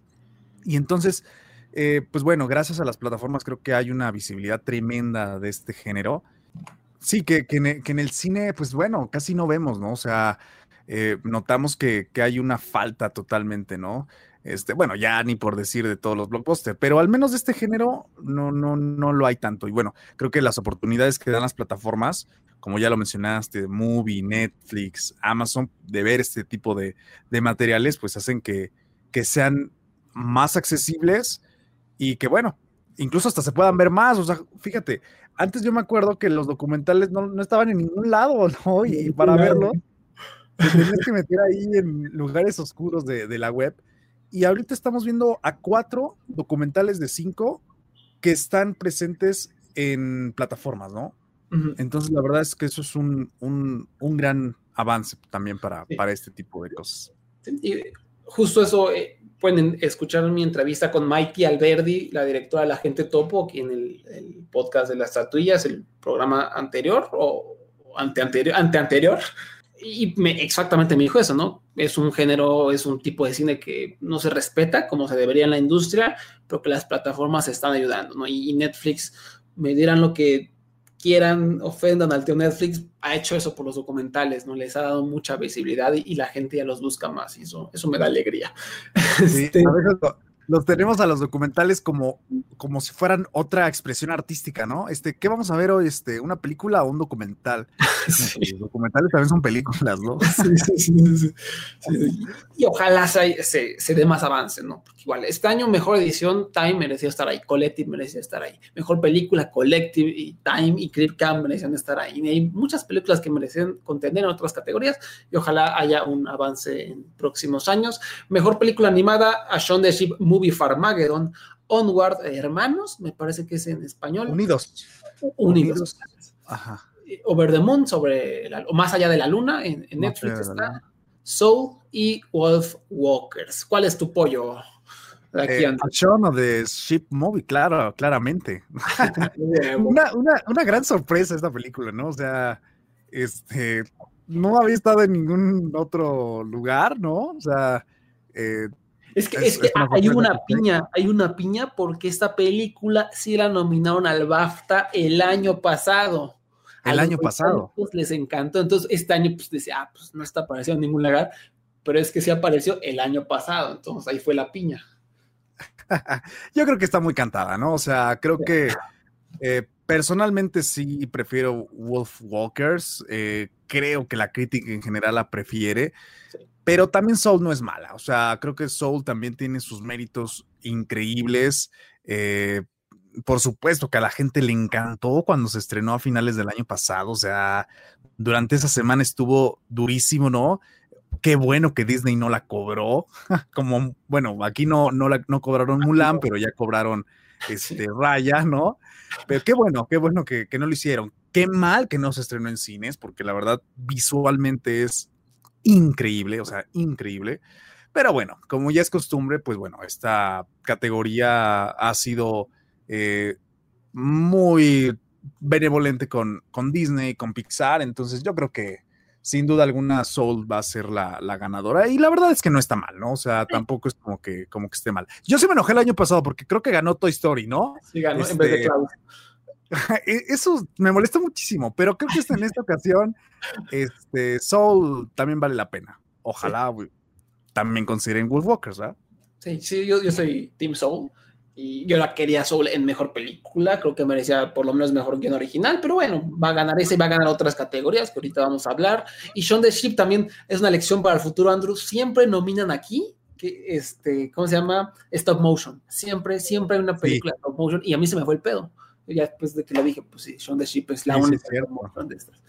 Y entonces, eh, pues bueno, gracias a las plataformas creo que hay una visibilidad tremenda de este género. Sí, que, que, en, que en, el cine, pues bueno, casi no vemos, ¿no? O sea, eh, notamos que, que hay una falta totalmente, ¿no? Este, bueno, ya ni por decir de todos los blockbusters, pero al menos de este género no, no, no lo hay tanto. Y bueno, creo que las oportunidades que dan las plataformas, como ya lo mencionaste, Movie, Netflix, Amazon, de ver este tipo de, de materiales, pues hacen que, que sean más accesibles y que, bueno, incluso hasta se puedan ver más. O sea, fíjate, antes yo me acuerdo que los documentales no, no estaban en ningún lado, ¿no? Y para verlo, te tenías que meter ahí en lugares oscuros de, de la web y ahorita estamos viendo a cuatro documentales de cinco que están presentes en plataformas, ¿no? Uh -huh. Entonces, la verdad es que eso es un, un, un gran avance también para, sí. para, este tipo de cosas.
Y justo eso, eh, pueden escuchar mi entrevista con Mikey Alberdi, la directora de La Gente Topo, aquí en el, el podcast de las estatuillas, el programa anterior o ante anterior, ante anterior y me, exactamente me dijo eso, ¿no? Es un género, es un tipo de cine que no se respeta como se debería en la industria, pero que las plataformas están ayudando, ¿no? Y, y Netflix, me dirán lo que quieran, ofendan al tío Netflix, ha hecho eso por los documentales, ¿no? Les ha dado mucha visibilidad y, y la gente ya los busca más, y eso, eso me da alegría.
Sí, este, a veces los tenemos a los documentales como, como si fueran otra expresión artística, ¿no? Este, ¿qué vamos a ver hoy? Este, ¿Una película o un documental? Sí. Los documentales también son películas, ¿no?
Sí, sí, sí, y ojalá se, se, se, dé más avance, ¿no? Porque igual, este año mejor edición, Time merecía estar ahí, Collective merecía estar ahí, mejor película, Collective y Time y Crip Cam merecían estar ahí. Y hay muchas películas que merecen contender en otras categorías y ojalá haya un avance en próximos años. Mejor película animada, A Shaun the Sheep Movie Farmageddon, Onward, eh, Hermanos, me parece que es en español.
Unidos.
Unidos.
Unidos. Ajá.
Over the Moon, sobre la, o más allá de la luna, en, en Netflix está. Soul y Wolf Walkers. ¿Cuál es tu pollo?
Aquí eh, of the Ship Movie, claro, claramente. una, una, una, gran sorpresa esta película, ¿no? O sea, este, no había estado en ningún otro lugar, ¿no? O sea, eh,
es que, es, es que una hay una piña, hay una piña porque esta película sí la nominaron al BAFTA el año pasado.
El año pasado.
Pues, les encantó. Entonces, este año, pues decía, ah, pues no está apareciendo en ningún lugar, pero es que sí apareció el año pasado. Entonces, ahí fue la piña.
Yo creo que está muy cantada, ¿no? O sea, creo que eh, personalmente sí prefiero Wolf Walkers. Eh, creo que la crítica en general la prefiere. Sí. Pero también Soul no es mala. O sea, creo que Soul también tiene sus méritos increíbles. Eh, por supuesto que a la gente le encantó cuando se estrenó a finales del año pasado, o sea, durante esa semana estuvo durísimo, ¿no? Qué bueno que Disney no la cobró, como, bueno, aquí no, no, la, no cobraron Mulan, pero ya cobraron este, Raya, ¿no? Pero qué bueno, qué bueno que, que no lo hicieron. Qué mal que no se estrenó en cines, porque la verdad visualmente es increíble, o sea, increíble. Pero bueno, como ya es costumbre, pues bueno, esta categoría ha sido eh, muy benevolente con, con, Disney, con Pixar, entonces yo creo que sin duda alguna Soul va a ser la, la, ganadora y la verdad es que no está mal, ¿no? O sea, tampoco es como que, como que esté mal. Yo sí me enojé el año pasado porque creo que ganó Toy Story, ¿no?
Sí, ganó este, en vez de este, Klaus.
E, eso me molesta muchísimo, pero creo que en esta ocasión este, Soul también vale la pena. Ojalá sí. también consideren Wolfwalkers, ¿verdad?
Sí, sí, yo, yo soy Team Soul y yo la quería Soul en mejor película, creo que merecía por lo menos mejor guion original, pero bueno, va a ganar ese y va a ganar otras categorías que ahorita vamos a hablar. Y Shaun the Sheep también es una lección para el futuro, Andrew. Siempre nominan aquí, que este, ¿cómo se llama? Stop motion. Siempre, siempre hay una película sí. stop motion y a mí se me fue el pedo. Ya después de que lo dije, pues sí, Shaun the Sheep es la sí, única
sí,
de estas.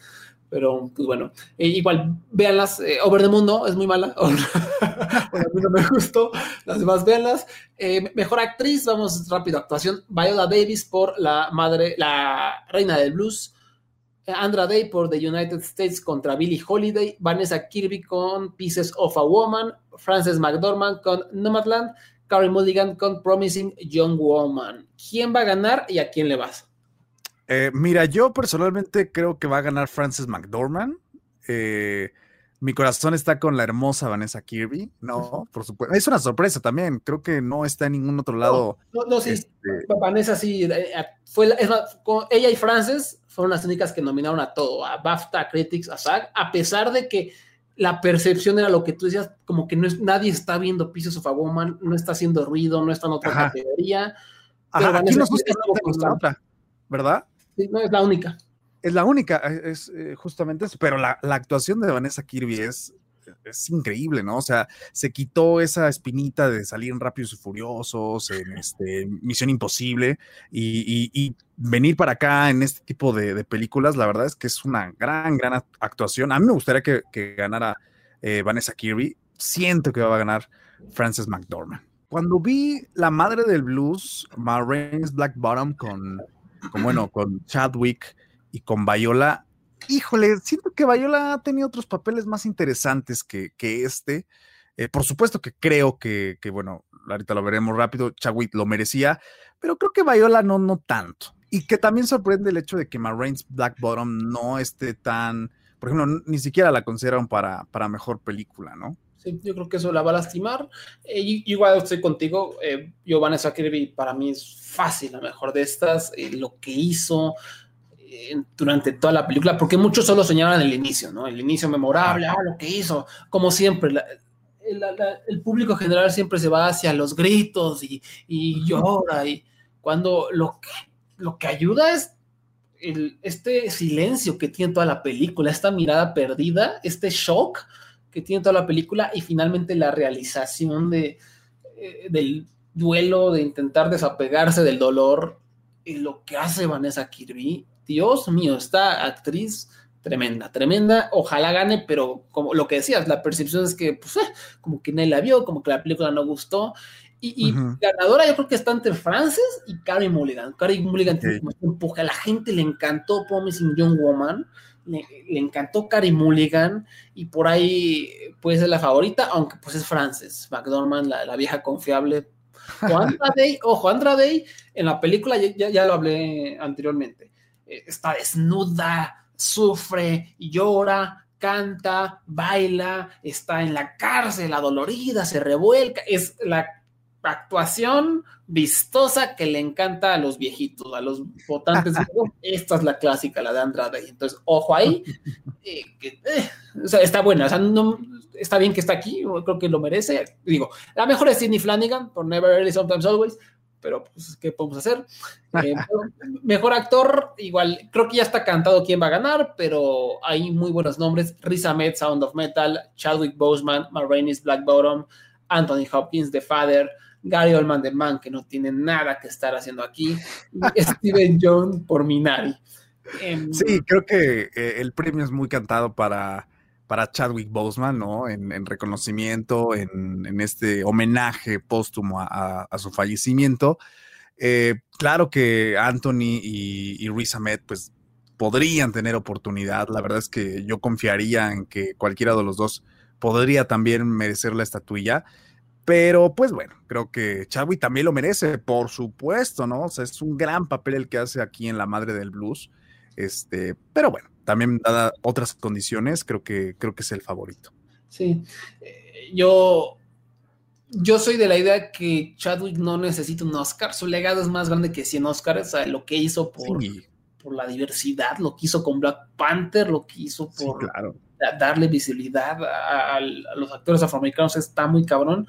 Pero, pues bueno, eh, igual, véanlas. Eh, Over the Moon no, es muy mala. bueno, a mí no me gustó. Las demás, véanlas. Eh, mejor actriz, vamos rápido. Actuación: Viola Davis por la madre, la reina del blues. Andra Day por The United States contra Billie Holiday. Vanessa Kirby con Pieces of a Woman. Frances McDormand con Nomadland. Carrie Mulligan con Promising Young Woman. ¿Quién va a ganar y a quién le vas?
Eh, mira, yo personalmente creo que va a ganar Frances McDormand. Eh, mi corazón está con la hermosa Vanessa Kirby, ¿no? Por supuesto. Es una sorpresa también. Creo que no está en ningún otro lado.
No, no, no sí. Este... Vanessa sí. Fue la, ella y Frances fueron las únicas que nominaron a todo, a BAFTA, a Critics, a SAG, a pesar de que la percepción era lo que tú decías, como que no es, nadie está viendo Pieces of a Woman, no está haciendo ruido, no está en otra
Ajá.
categoría.
Ajá, aquí tenemos la otra, ¿verdad?
Sí, no, es la única.
Es la única, es eh, justamente eso. Pero la, la, actuación de Vanessa Kirby es, es increíble, ¿no? O sea, se quitó esa espinita de salir en Rápidos y Furiosos, en este, Misión Imposible, y, venir para acá en este tipo de, películas, la verdad es que es una gran, gran actuación. A mí me gustaría que, ganara eh, Vanessa Kirby. Siento que va a ganar Frances McDormand. Cuando vi La Madre del Blues, Ma Rainey's Black Bottom con con, bueno, con Chadwick y con Viola. Híjole, siento que Viola ha tenido otros papeles más interesantes que, que este. Eh, por supuesto que creo que, que, bueno, ahorita lo veremos rápido, Chadwick lo merecía, pero creo que Viola no, no tanto. Y que también sorprende el hecho de que Marraines Black Bottom no esté tan, por ejemplo, ni siquiera la consideraron para, para mejor película, ¿no?
Sí, yo creo que eso la va a lastimar. Eh, igual estoy contigo. Eh, Vanessa Kirby, para mí es fácil la mejor de estas. Eh, lo que hizo durante toda la película, porque muchos solo señalan el inicio, ¿no? El inicio memorable, ah, lo que hizo. Como siempre, la, la, la, el público general siempre se va hacia los gritos y, y llora. Y cuando lo que, lo que ayuda es el, este silencio que tiene toda la película, esta mirada perdida, este shock que tiene toda la película y finalmente la realización de, eh, del duelo, de intentar desapegarse del dolor y lo que hace Vanessa Kirby. Dios mío, esta actriz tremenda, tremenda. Ojalá gane, pero como lo que decías, la percepción es que, pues, eh, como que nadie la vio, como que la película no gustó. Y, y uh -huh. ganadora yo creo que está entre Frances y Carrie Mulligan. Carrie Mulligan okay. tiene como empuje. A la gente le encantó Promising Young Woman le, le, encantó Carrie Mulligan y por ahí puede ser la favorita, aunque pues es Frances McDormand, la, la vieja confiable. Juan Day, ojo, Andra Day en la película, ya, ya lo hablé anteriormente, eh, está desnuda, sufre, llora, canta, baila, está en la cárcel, adolorida, se revuelca, es la actuación vistosa que le encanta a los viejitos, a los votantes. Esta es la clásica, la de Andrade. Entonces, ojo ahí. Eh, que, eh, o sea, está buena. O sea, no, está bien que está aquí. Creo que lo merece. Digo, la mejor es Sidney Flanagan por Never Early, Sometimes Always. Pero, pues, ¿qué podemos hacer? Eh, mejor actor, igual, creo que ya está cantado quién va a ganar, pero hay muy buenos nombres. Riz Ahmed, Sound of Metal, Chadwick Boseman, Marraine's Black Bottom, Anthony Hopkins, The Father, Gary Oldman de Man, que no tiene nada que estar haciendo aquí, Steven Jones por Minari.
Eh, sí, creo que eh, el premio es muy cantado para, para Chadwick Boseman, ¿no? En, en reconocimiento, en, este homenaje póstumo a su fallecimiento. Eh, claro que Anthony y, y Riz Ahmed, pues podrían tener oportunidad. La verdad es que yo confiaría en que cualquiera de los dos podría también merecer la estatuilla. Pero pues bueno, creo que Chadwick también lo merece, por supuesto, ¿no? O sea, es un gran papel el que hace aquí en La Madre del Blues. Este, pero bueno, también dada otras condiciones, creo que, creo que es el favorito.
Sí, eh, yo, yo soy de la idea que Chadwick no necesita un Oscar, su legado es más grande que 100 Oscars, o sea, lo que hizo por,
Sí,
por la diversidad, lo que hizo con Black Panther, lo que hizo
sí,
por
claro.
darle visibilidad a, a los actores afroamericanos está muy cabrón.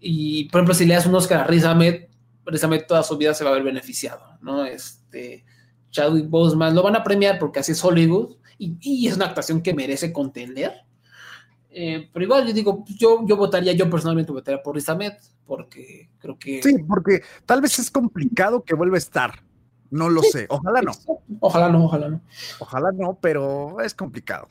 Y, por ejemplo, si le das un Oscar a Riz Ahmed, Riz Ahmed toda su vida se va a ver beneficiado, ¿no? Este, Chadwick Boseman lo van a premiar porque así es Hollywood y, y es una actuación que merece contender. Eh, pero igual yo digo, yo, yo votaría, yo personalmente votaría por Riz Ahmed porque creo que...
Sí, porque tal vez es complicado que vuelva a estar. No lo sé. Ojalá no.
Ojalá no, ojalá no.
Ojalá no, pero es complicado.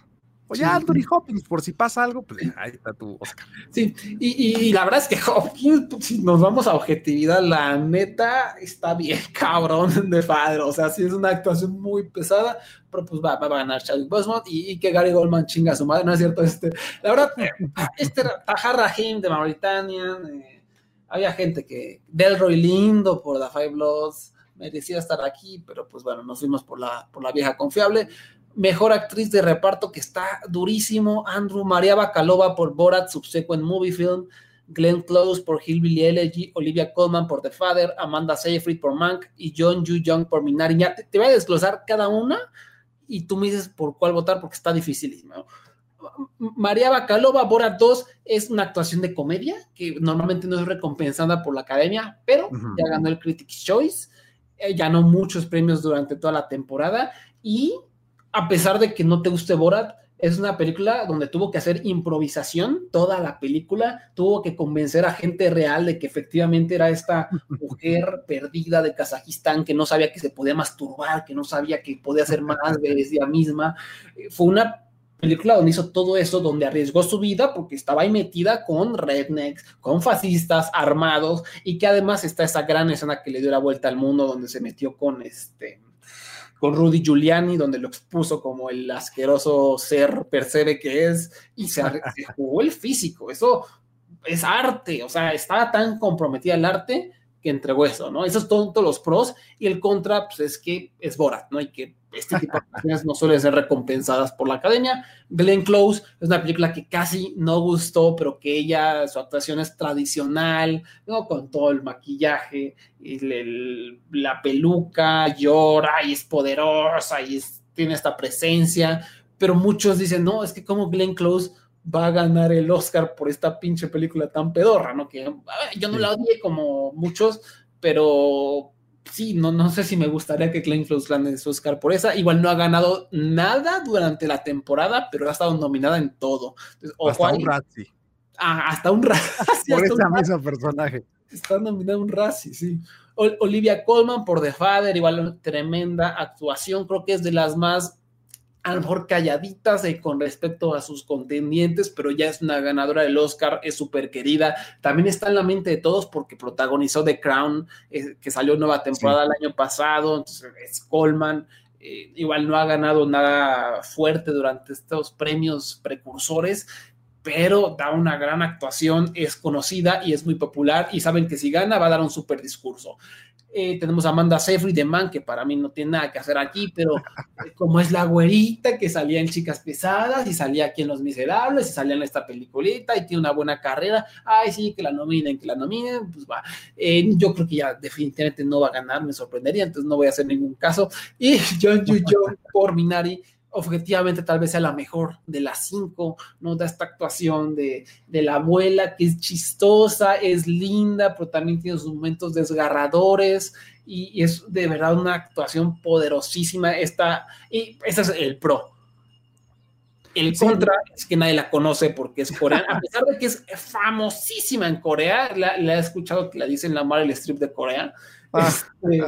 O ya Anthony Hopkins, por si pasa algo, pues ahí está tu Oscar.
Sí, y, y- la verdad es que Hopkins, pues, si nos vamos a objetividad, la neta está bien cabrón de padre. O sea, sí es una actuación muy pesada, pero pues va, va a ganar Chadwick Boseman y, y que Gary Goldman chinga a su madre, ¿no es cierto? Este, la verdad, este Tahar Rahim de Mauritania, eh, había gente que, Delroy Lindo por The Five Bloods, merecía estar aquí, pero pues bueno, nos fuimos por la, por la vieja confiable. Mejor actriz de reparto que está durísimo. Andrew María Bacalova por Borat Subsequent Movie Film. Glenn Close por Hillbilly Elegy. Olivia Colman por The Father. Amanda Seyfried por Mank. Y John Yu Young por Minari. Ya te, te voy a desglosar cada una y tú me dices por cuál votar porque está dificilísimo. María Bacalova, Borat 2, es una actuación de comedia que normalmente no es recompensada por la academia, pero ya ganó el Critics' Choice, eh, ganó muchos premios durante toda la temporada y a pesar de que no te guste Borat, es una película donde tuvo que hacer improvisación toda la película, tuvo que convencer a gente real de que efectivamente era esta mujer perdida de Kazajistán que no sabía que se podía masturbar, que no sabía que podía hacer más de ella misma. Fue una película donde hizo todo eso, donde arriesgó su vida porque estaba ahí metida con rednecks, con fascistas armados y que además está esa gran escena que le dio la vuelta al mundo donde se metió con este con Rudy Giuliani, donde lo expuso como el asqueroso ser percebe que es, y se, se jugó el físico. Eso es arte, o sea, estaba tan comprometida el arte que entregó eso, ¿no? Esos son todos los pros, y el contra, pues es que es Borat, ¿no? Y que este tipo de acciones no suelen ser recompensadas por la academia. Glenn Close es una película que casi no gustó, pero que ella, su actuación es tradicional, ¿no? Con todo el maquillaje, el- el- la peluca, llora y es poderosa y es- tiene esta presencia, pero muchos dicen, no, es que como Glenn Close va a ganar el Oscar por esta pinche película tan pedorra, ¿no? Que ver, yo no la odié como muchos, pero sí, no, no sé si me gustaría que Glenn Close gane su Oscar por esa. Igual no ha ganado nada durante la temporada, pero ha estado nominada en todo. Entonces,
Hasta un Razzie.
Ah, hasta un Razzie.
Por
hasta un
ese
Razzie.
mismo personaje.
Está nominado un Razzie, sí. Ol- Olivia Colman por The Father, igual tremenda actuación, creo que es de las más a lo mejor calladitas eh, con respecto a sus contendientes, pero ya es una ganadora del Oscar, es súper querida. También está en la mente de todos porque protagonizó The Crown, eh, que salió nueva temporada el año pasado, entonces es Colman. eh, igual no ha ganado nada fuerte durante estos premios precursores, pero da una gran actuación, es conocida y es muy popular y saben que si gana va a dar un súper discurso. Eh, tenemos a Amanda Seyfried de Man, que para mí no tiene nada que hacer aquí, pero eh, como es la güerita que salía en Chicas Pesadas y salía aquí en Los Miserables y salía en esta peliculita y tiene una buena carrera, ay sí, que la nominen, que la nominen, pues va. Eh, yo creo que ya definitivamente no va a ganar, me sorprendería, entonces no voy a hacer ningún caso. Y John Yu Young por Minari, objetivamente tal vez sea la mejor de las cinco, ¿no? Da esta actuación de, de la abuela que es chistosa, es linda, pero también tiene sus momentos desgarradores y, y es de verdad una actuación poderosísima. Esta, y ese es el pro. El
Sí.
contra es que nadie la conoce porque es coreana, a pesar de que es famosísima en Corea, la, la he escuchado que la dicen la Meryl Strip de Corea.
Ah.
Este,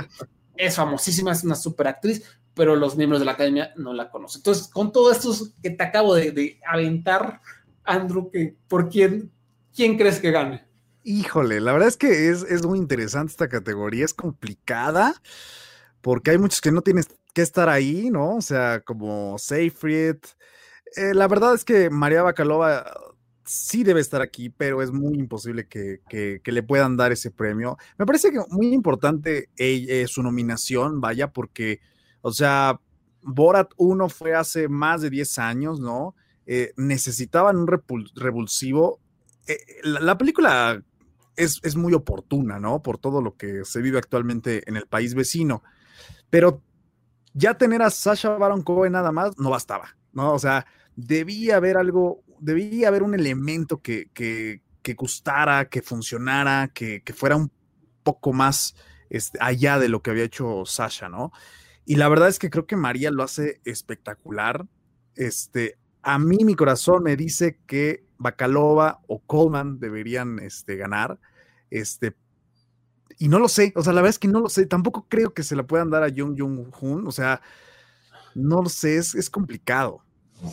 es famosísima, es una super actriz, pero los miembros de la academia no la conocen. Entonces, con todo esto que te acabo de, aventar, Andrew, que, ¿por quién, quién crees que gane?
Híjole, la verdad es que es, es muy interesante esta categoría, es complicada, porque hay muchos que no tienes que estar ahí, ¿no? O sea, como Seyfried. Eh, la verdad es que María Bacalova sí debe estar aquí, pero es muy imposible que, que- que le puedan dar ese premio. Me parece que muy importante eh, eh, su nominación, vaya, porque, o sea, Borat 1 fue hace más de 10 años, ¿no? Eh, necesitaban un revulsivo. Eh, la, la, película es, es, muy oportuna, ¿no? Por todo lo que se vive actualmente en el país vecino. Pero ya tener a Sasha Baron Cohen nada más no bastaba, ¿no? O sea, debía haber algo, debía haber un elemento que, que, que gustara, que funcionara, que, que, fuera un poco más este, allá de lo que había hecho Sasha, ¿no? Y la verdad es que creo que María lo hace espectacular. Este, a mí mi corazón me dice que Bacalova o Coleman deberían este, ganar. Este, y no lo sé, o sea, la verdad es que no lo sé. Tampoco creo que se la puedan dar a Jung Jung Hoon, o sea, no lo sé, es, es complicado.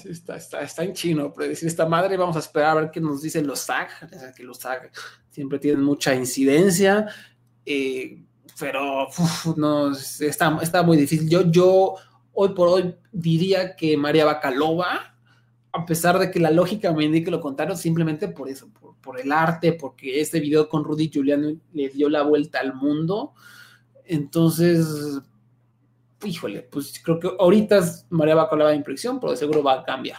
Está, está, está, en chino predecir esta madre. Vamos a esperar a ver qué nos dicen los SAG. que los SAG siempre tienen mucha incidencia. Eh, pero uf, no, está, está muy difícil. Yo, yo hoy por hoy diría que María Bacalova, a pesar de que la lógica me indique lo contrario, simplemente por eso, por, por el arte, porque este video con Rudy Giuliano le dio la vuelta al mundo. Entonces, híjole, pues creo que ahorita María Bacalova de impresión, pero de seguro va a cambiar.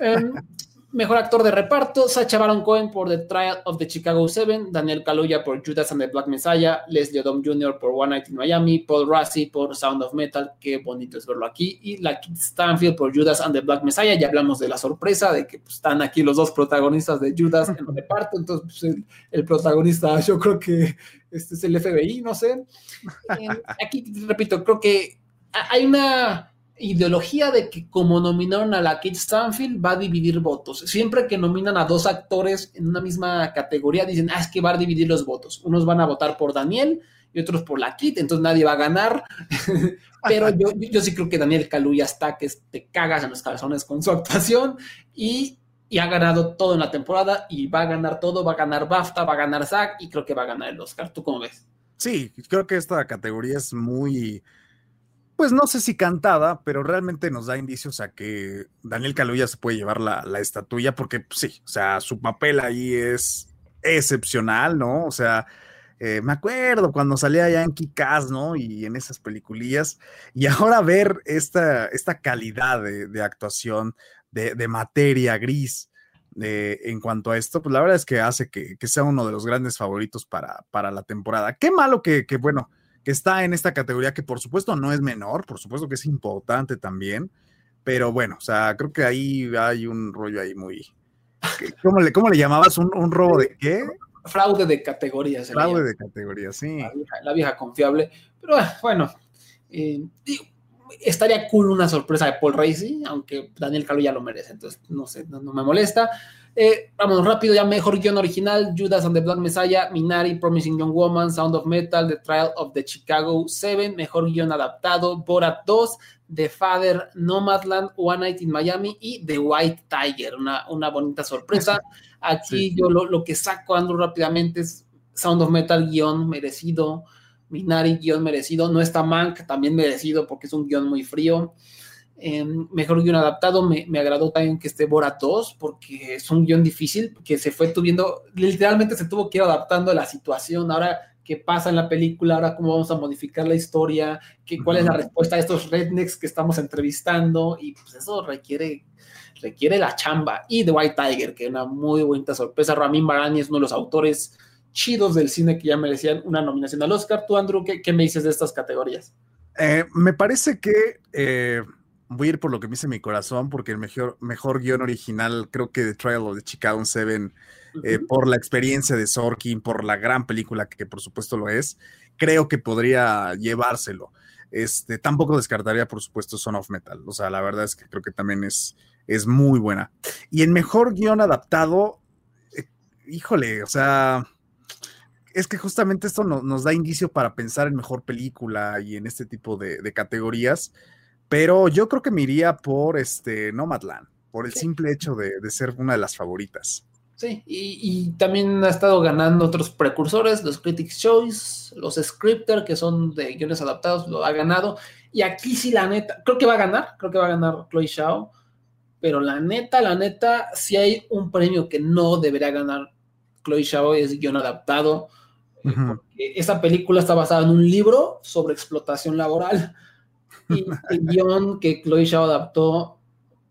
Um, Mejor actor de reparto, Sacha Baron Cohen por The Trial of the Chicago Seven, Daniel Kaluuya por Judas and the Black Messiah, Leslie Odom Jr. por One Night in Miami, Paul Rassi por Sound of Metal, qué bonito es verlo aquí, y la Stanfield por Judas and the Black Messiah. Ya hablamos de la sorpresa de que pues, están aquí los dos protagonistas de Judas en el reparto, entonces pues, el, el, protagonista yo creo que este es el FBI, no sé. Eh, aquí, repito, creo que hay una ideología de que como nominaron a la Kate Stanfield va a dividir votos. Siempre que nominan a dos actores en una misma categoría dicen, ah, es que va a dividir los votos. Unos van a votar por Daniel y otros por la Kit, entonces nadie va a ganar. Pero yo, yo sí creo que Daniel Kaluuya está que te cagas en los calzones con su actuación y, y, ha ganado todo en la temporada y va a ganar todo, va a ganar BAFTA, va a ganar SAG y creo que va a ganar el Oscar. ¿Tú cómo ves?
Sí, creo que esta categoría es muy pues no sé si cantada, pero realmente nos da indicios a que Daniel Kaluuya se puede llevar la, la estatuilla, porque pues, sí, o sea, su papel ahí es excepcional, ¿no? O sea, eh, me acuerdo cuando salía ya en Kikaz, ¿no? Y en esas peliculillas, y ahora ver esta, esta calidad de, de actuación, de, de, materia gris. Eh, en cuanto a esto, pues la verdad es que hace que, que sea uno de los grandes favoritos para, para la temporada. Qué malo que, que bueno, que está en esta categoría que por supuesto no es menor, por supuesto que es importante también, pero bueno, o sea, creo que ahí hay un rollo ahí muy... ¿Cómo le, cómo le llamabas? ¿Un, ¿Un, robo de qué?
Fraude de categorías.
Fraude de categorías, sí.
La vieja, la vieja, confiable, pero ah, bueno, eh, estaría cool una sorpresa de Paul Racy, aunque Daniel Calo ya lo merece, entonces no sé, no, no me molesta. Eh, vamos rápido, ya mejor guion original: Judas and the Black Messiah, Minari, Promising Young Woman, Sound of Metal, The Trial of the Chicago Seven, mejor guion adaptado: Borat 2, The Father, Nomadland, One Night in Miami y The White Tiger. Una, una bonita sorpresa. Aquí sí. yo lo, lo, que saco, Andrew, rápidamente es Sound of Metal, guion merecido. Minari, guion merecido. No está Mank, también merecido porque es un guion muy frío. Eh, mejor guion adaptado, me, me, agradó también que esté Borat 2, porque es un guion difícil, que se fue tuviendo, literalmente se tuvo que ir adaptando a la situación, ahora qué pasa en la película, ahora cómo vamos a modificar la historia, qué, cuál es la respuesta a estos rednecks que estamos entrevistando, y pues eso requiere, requiere la chamba. Y The White Tiger, que es una muy bonita sorpresa, Ramin Barani es uno de los autores chidos del cine que ya merecían una nominación al Oscar. Tú, Andrew, ¿qué, qué me dices de estas categorías?
Eh, me parece que... Eh voy a ir por lo que me dice mi corazón, porque el mejor, mejor guion original, creo que The Trial of the Chicago Seven, eh, por la experiencia de Sorkin, por la gran película que, que, por supuesto lo es, creo que podría llevárselo. Este, tampoco descartaría, por supuesto, Son of Metal. O sea, la verdad es que creo que también es, es muy buena. Y el mejor guion adaptado, eh, híjole, o sea, es que justamente esto no, nos da indicio para pensar en mejor película y en este tipo de, de categorías. Pero yo creo que me iría por este Nomadland, por el sí. simple hecho de, de, ser una de las favoritas.
Sí, y, y, también ha estado ganando otros precursores, los Critics' Choice, los Scripter, que son de guiones adaptados, lo ha ganado. Y aquí sí, la neta, creo que va a ganar, creo que va a ganar Chloe Shao, pero la neta, la neta, si hay un premio que no debería ganar Chloe Shao es guion adaptado, uh -huh. porque esa película está basada en un libro sobre explotación laboral Y el guion que Chloe Zhao adaptó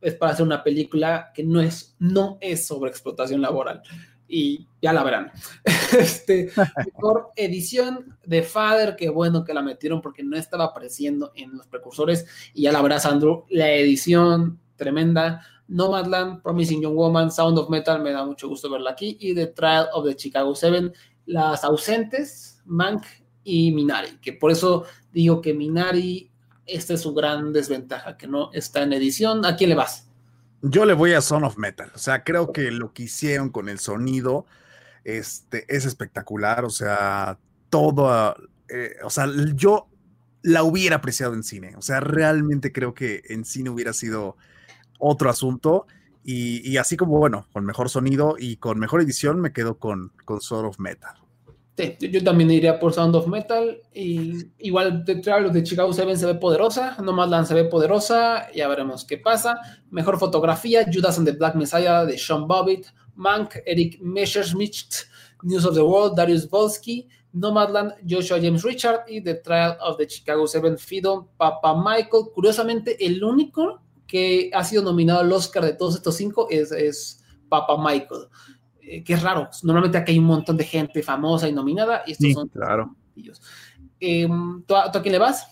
es para hacer una película que no es, no es sobre explotación laboral. Y ya la verán. Este, mejor edición de Father, que bueno que la metieron porque no estaba apareciendo en los precursores. Y ya la verás, Andrew. La edición tremenda. Nomadland, Promising Young Woman, Sound of Metal, me da mucho gusto verla aquí. Y The Trial of the Chicago Seven, las ausentes, Mank y Minari, que por eso digo que Minari, esta es su gran desventaja, que no está en edición. ¿A quién le vas?
Yo le voy a Son of Metal. O sea, creo que lo que hicieron con el sonido este, es espectacular. O sea, todo. Eh, o sea, yo la hubiera apreciado en cine. O sea, realmente creo que en cine hubiera sido otro asunto. Y, así como, bueno, con mejor sonido y con mejor edición, me quedo con, con Sound of Metal.
Sí, yo también iría por Sound of Metal. Y igual de los de Chicago 7 se ve poderosa, Nomadland se ve poderosa, ya veremos qué pasa. Mejor fotografía, Judas and the Black Messiah de Sean Bobbitt, Mank, Eric Messerschmidt, News of the World, Darius Volsky, Nomadland, Joshua James Richard y The Trial of the Chicago 7, Fido, Papa Michael. Curiosamente, el único que ha sido nominado al Oscar de todos estos cinco es, Papa Michael, eh, que es raro. Normalmente aquí hay un montón de gente famosa y nominada, y estos son
claro.
ellos. Em, ¿tú, a quién le vas?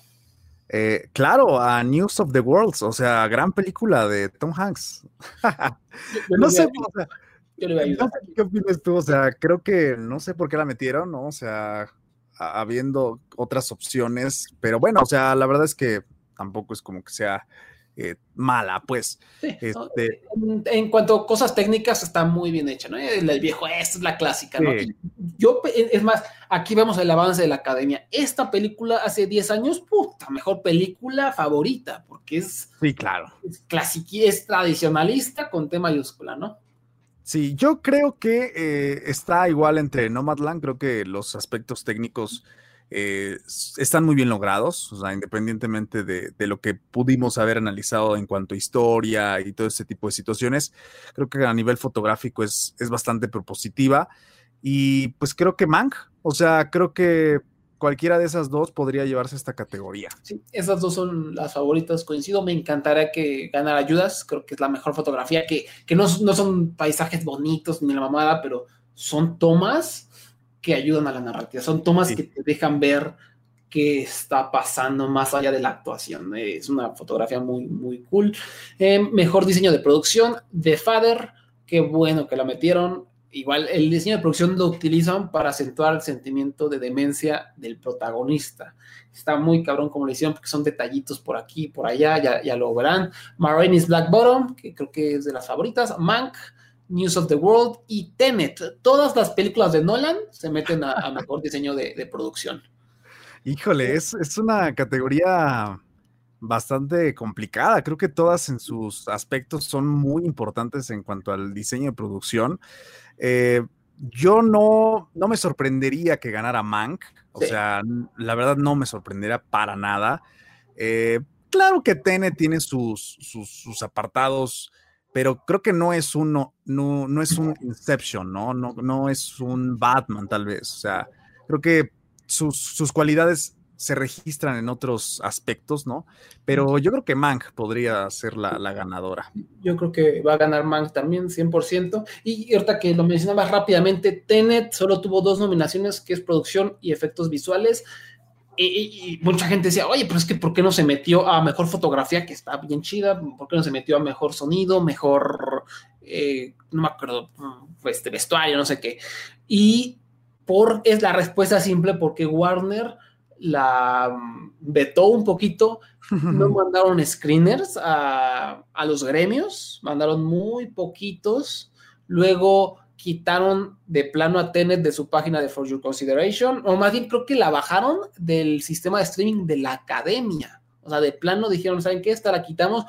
Eh, claro, a News of the Worlds, o sea, gran película de Tom Hanks. no sé, qué opinas tú, o sea, creo que no sé por qué la metieron, ¿no? O sea, habiendo otras opciones, pero bueno, o sea, la verdad es que tampoco es como que sea eh, mala, pues. Este
en, cuanto a cosas técnicas, está muy bien hecha, ¿no? El, viejo, esta es la clásica, ¿no? Yo, es más, aquí vemos el avance de la academia. Esta película hace 10 años, puta, mejor película favorita, porque es.
Sí, claro.
Es es tradicionalista con T mayúscula, ¿no?
Sí, yo creo que eh, está igual entre Nomadland, creo que los aspectos técnicos eh, están muy bien logrados, independientemente de, lo que pudimos haber analizado en cuanto a historia y todo ese tipo de situaciones, creo que a nivel fotográfico es, es bastante propositiva y pues creo que Mank, o sea, creo que cualquiera de esas dos podría llevarse esta categoría.
Sí, esas dos son las favoritas, coincido, me encantaría que ganara ayudas, creo que es la mejor fotografía, que, que no, no son paisajes bonitos ni la mamada, pero son tomas que ayudan a la narrativa, son tomas que te dejan ver qué está pasando más allá de la actuación. Es una fotografía muy, muy cool. Eh, mejor diseño de producción, The Father, qué bueno que la metieron. Igual el diseño de producción lo utilizan para acentuar el sentimiento de demencia del protagonista. Está muy cabrón como lo hicieron porque son detallitos por aquí, por allá, ya, ya lo verán. Marines Black Bottom, que creo que es de las favoritas. Mank, News of the World y Tenet. Todas las películas de Nolan se meten a, mejor diseño de, producción.
Híjole, es, es, una categoría bastante complicada. Creo que todas en sus aspectos son muy importantes en cuanto al diseño de producción. Eh, yo no, no me sorprendería que ganara Mank. O sea, la verdad no me sorprendería para nada. Eh, claro que Tenet tiene sus, sus apartados pero creo que no es uno, no, no es un Inception, ¿no? ¿no? No es un Batman, tal vez. O sea, creo que sus, sus cualidades se registran en otros aspectos, ¿no? Pero yo creo que Mank podría ser la, la, ganadora.
Yo creo que va a ganar Mank también, 100%. Y ahorita que lo mencionaba rápidamente, Tenet solo tuvo dos nominaciones, que es producción y efectos visuales y, mucha gente decía, oye, pero es que ¿por qué no se metió a mejor fotografía, que está bien chida? ¿Por qué no se metió a mejor sonido, mejor, eh, no me acuerdo, pues, vestuario, no sé qué? Y por, es la respuesta simple porque Warner la vetó un poquito, no mandaron screeners a, a los gremios, mandaron muy poquitos, luego quitaron de plano a Tenet de su página de For Your Consideration, o más bien creo que la bajaron del sistema de streaming de la academia. O sea, de plano dijeron, ¿saben qué? Esta la quitamos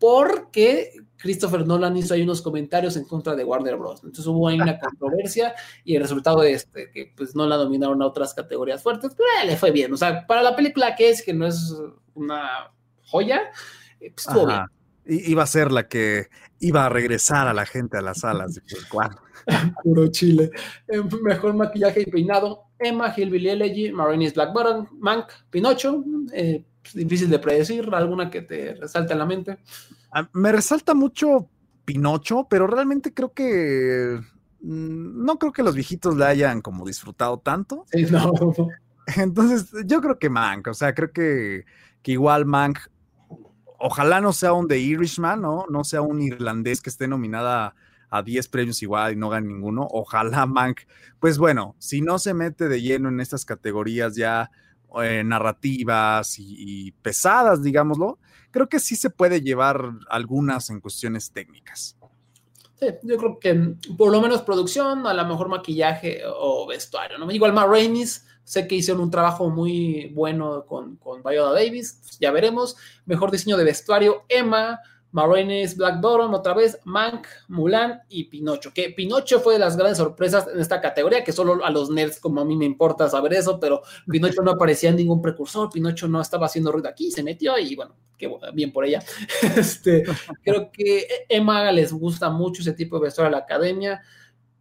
porque Christopher Nolan hizo ahí unos comentarios en contra de Warner Bros. Entonces hubo ahí una controversia y el resultado de este, que pues no la dominaron a otras categorías fuertes, pero le fue bien. O sea, para la película que es, que no es una joya, eh, pues estuvo bien.
Iba a ser la que iba a regresar a la gente a las salas. Pues,
Puro chile. Mejor maquillaje y peinado. Emma, Hillbilly Elegy, Marini's Black Bottom, Mank, Pinocho. Eh, pues, difícil de predecir, alguna que te resalte en la mente.
Ah, Me resalta mucho Pinocho, pero realmente creo que mm, no creo que los viejitos la hayan como disfrutado tanto.
Sí, no.
Entonces, yo creo que Mank, o sea, creo que, que igual Mank, ojalá no sea un The Irishman, ¿no? No sea un irlandés que esté nominada a 10 premios igual y no gane ninguno. Ojalá Mank, pues bueno, si no se mete de lleno en estas categorías ya eh, narrativas y, pesadas, digámoslo, creo que sí se puede llevar algunas en cuestiones técnicas.
Sí, yo creo que mm, por lo menos producción, a lo mejor maquillaje o vestuario, ¿no? Igual Ma Rainey's, sé que hicieron un trabajo muy bueno con, con Viola Davis, ya veremos. Mejor diseño de vestuario, Emma, Ma Rainey's Black Bottom, otra vez, Mank, Mulan y Pinocho. Que Pinocho fue de las grandes sorpresas en esta categoría, que solo a los nerds como a mí me importa saber eso, pero Pinocho no aparecía en ningún precursor, Pinocho no estaba haciendo ruido aquí, se metió y bueno, qué bien por ella. Este, creo que Emma les gusta mucho ese tipo de vestuario a la academia,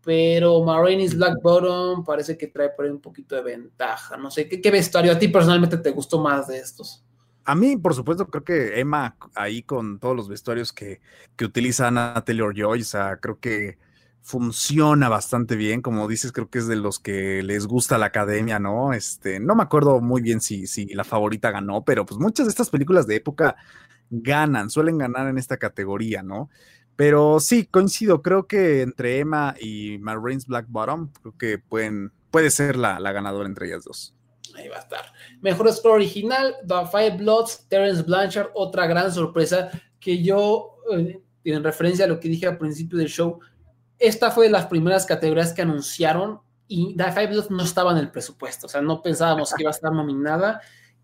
pero Ma Rainey's Black Bottom parece que trae por ahí un poquito de ventaja. No sé, ¿qué, qué vestuario a ti personalmente te gustó más de estos?
A mí, por supuesto, creo que Emma ahí con todos los vestuarios que, que utiliza Anna Taylor Joy, o sea, creo que funciona bastante bien. Como dices, creo que es de los que les gusta la academia, ¿no? Este, no me acuerdo muy bien si, si la favorita ganó, pero pues muchas de estas películas de época ganan, suelen ganar en esta categoría, ¿no? Pero sí, coincido, creo que entre Emma y Marines Black Bottom, creo que pueden, puede ser la, la ganadora entre ellas dos.
Ahí va a estar. Mejor score original, The Five Bloods, Terence Blanchard, otra gran sorpresa que yo, eh, en referencia a lo que dije al principio del show, esta fue de las primeras categorías que anunciaron y The Five Bloods no estaba en el presupuesto, o sea, no pensábamos que iba a estar nominada.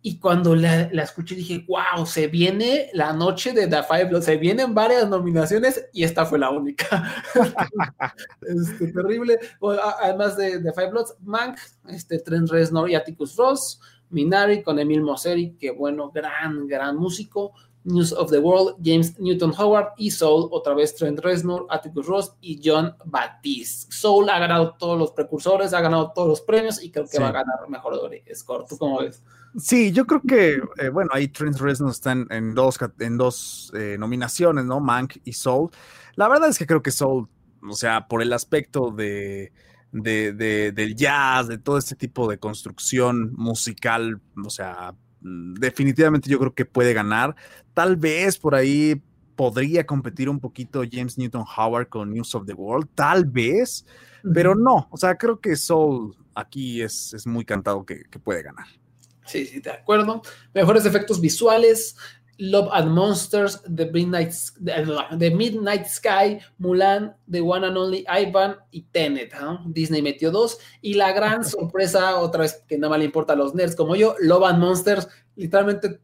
Y cuando la, la escuché dije, wow, se viene la noche de The Five Bloods, se vienen varias nominaciones y esta fue la única. este, terrible. Bueno, además de, de Five Bloods, Mank, este, Trent Reznor y Atticus Ross, Minari con Emil Mosseri, que bueno, gran, gran músico. News of the World, James Newton Howard y Soul, otra vez Trent Reznor, Atticus Ross y John Batiste. Soul ha ganado todos los precursores, ha ganado todos los premios y creo que
Sí.
va a ganar mejor score. ¿Tú cómo ves?
Sí, yo creo que, eh, bueno, ahí Trent Reznor están en dos, en dos eh, nominaciones, ¿no? Mank y Soul. La verdad es que creo que Soul, o sea, por el aspecto de, de- de- del jazz, de todo este tipo de construcción musical, o sea, mm, definitivamente yo creo que puede ganar. Tal vez por ahí podría competir un poquito James Newton Howard con News of the World, tal vez, pero no, o sea, creo que Soul aquí es, es muy cantado que- que puede ganar.
Sí, sí, de acuerdo. Mejores efectos visuales. Love and Monsters, The Midnight, The Midnight Sky, Mulan, The One and Only Ivan y Tenet. ¿no? Disney metió dos. Y la gran sorpresa, otra vez que nada más le importa a los nerds como yo, Love and Monsters. Literalmente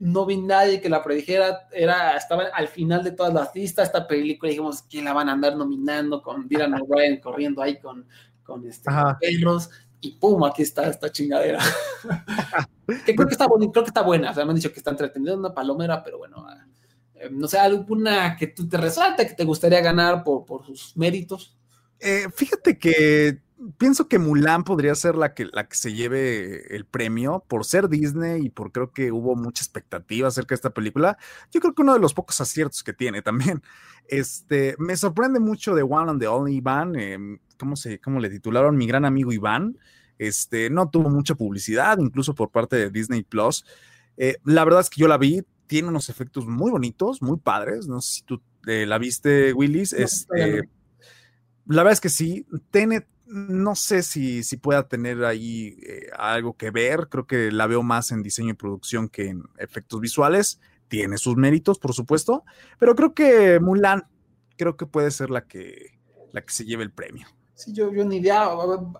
no vi nadie que la predijera. Era, estaba al final de todas las listas. Esta película, dijimos, ¿quién la van a andar nominando? Con Dylan O'Brien corriendo ahí con, con este, perros. Y pum, aquí está esta chingadera. que creo que está bonita, creo que está buena. O sea, me han dicho que está entretenida, una palomera, pero bueno, ah, eh, no sé, alguna que tú te resalte, que te gustaría ganar por, por sus méritos.
Eh, fíjate que pienso que Mulan podría ser la que, la que se lleve el premio por ser Disney y por creo que hubo mucha expectativa acerca de esta película. Yo creo que uno de los pocos aciertos que tiene también. Este, me sorprende mucho de One and the Only Iván, eh, ¿cómo, se, ¿cómo le titularon? Mi gran amigo Iván. Este, no tuvo mucha publicidad, incluso por parte de Disney Plus. Eh, la verdad es que yo la vi, tiene unos efectos muy bonitos, muy padres. No sé si tú eh, la viste, Willis.
No,
este,
no.
la verdad es que sí. Tenet, no sé si, si pueda tener ahí eh, algo que ver. Creo que la veo más en diseño y producción que en efectos visuales. Tiene sus méritos, por supuesto. Pero creo que Mulan, creo que puede ser la que, la que se lleve el premio.
Sí, yo, yo ni idea.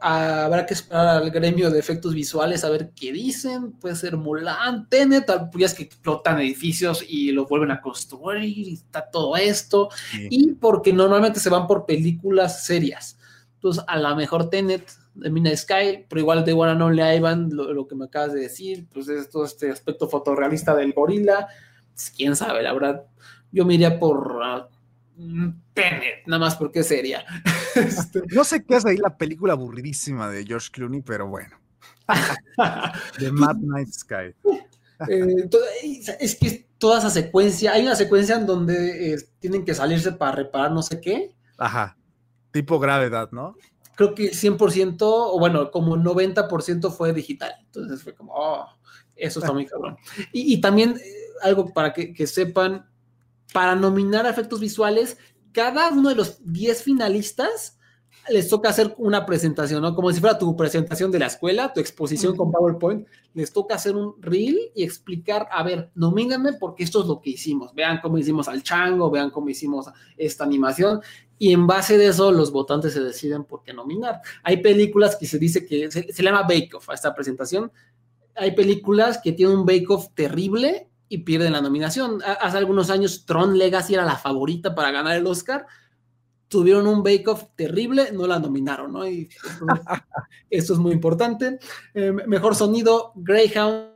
ah, Habrá que esperar al gremio de efectos visuales a ver qué dicen. Puede ser Mulan, Tenet, tal- pues ya es que explotan edificios y los vuelven a construir y está todo esto.
Sí.
Y porque normalmente se van por películas serias. Entonces, a lo mejor Tenet, de Mina Sky, pero igual de One and Only Ivan, lo, lo que me acabas de decir, pues es todo este aspecto fotorrealista del gorila. Pues, quién sabe, la verdad. Yo me iría por. mm, Tenet, nada más porque es seria. Este,
No sé qué hace ahí la película aburridísima de George Clooney, pero bueno. The Mad Night Sky.
eh, es que toda esa secuencia, hay una secuencia en donde eh, tienen que salirse para reparar no sé qué.
Ajá. Tipo gravedad, ¿no?
Creo que 100%, o bueno, como 90% fue digital. Entonces fue como, oh, eso está muy cabrón. Y, y también eh, algo para que, que sepan, para nominar a efectos visuales, cada uno de los 10 finalistas les toca hacer una presentación, ¿no? Como si fuera tu presentación de la escuela, tu exposición con PowerPoint, les toca hacer un reel y explicar, a ver, nomínenme porque esto es lo que hicimos. Vean cómo hicimos al chango, vean cómo hicimos esta animación y en base de eso los votantes se deciden por qué nominar. Hay películas que se dice que se, llama Bake Off a esta presentación. Hay películas que tienen un Bake Off terrible y pierden la nominación. Ha- Hace algunos años Tron Legacy era la favorita para ganar el Oscar. Tuvieron un Bake Off terrible, no la nominaron, ¿no? Y esto es muy importante. Eh, mejor sonido, Greyhound,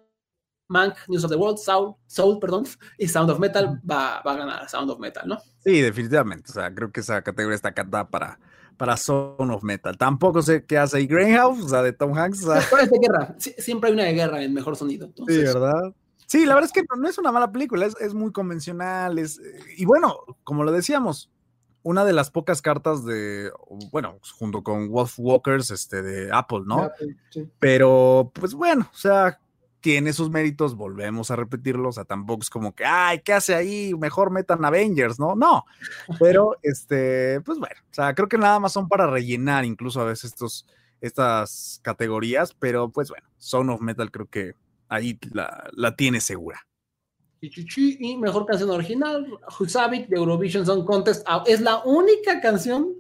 Mank, News of the World, Soul, Soul perdón, y Sound of Metal va, va a ganar Sound of Metal, ¿no?
Sí, definitivamente. O sea, creo que esa categoría está cantada para, para Son of Metal. Tampoco sé qué hace ahí Greyhound, o sea, de Tom Hanks. o sea,
Pero es de guerra. Sie- Siempre hay una de guerra en mejor sonido.
sí,
Entonces,
¿verdad? Sí, la verdad es que no, no es una mala película, es, es muy convencional. Es, y bueno, como lo decíamos, una de las pocas cartas de, bueno, junto con Wolf Walkers, este, de Apple, ¿no?
sí.
Pero, pues bueno, o sea, tiene sus méritos, volvemos a repetirlo, o sea, tampoco es como que, ay, ¿qué hace ahí? Mejor metan Avengers, ¿no? No, pero, este, pues bueno, o sea, creo que nada más son para rellenar incluso a veces estos, estas categorías, pero pues bueno, Son of Metal creo que ahí la, la tiene segura.
Y mejor canción original, Husavik de Eurovision Song Contest. Ah, Es la única canción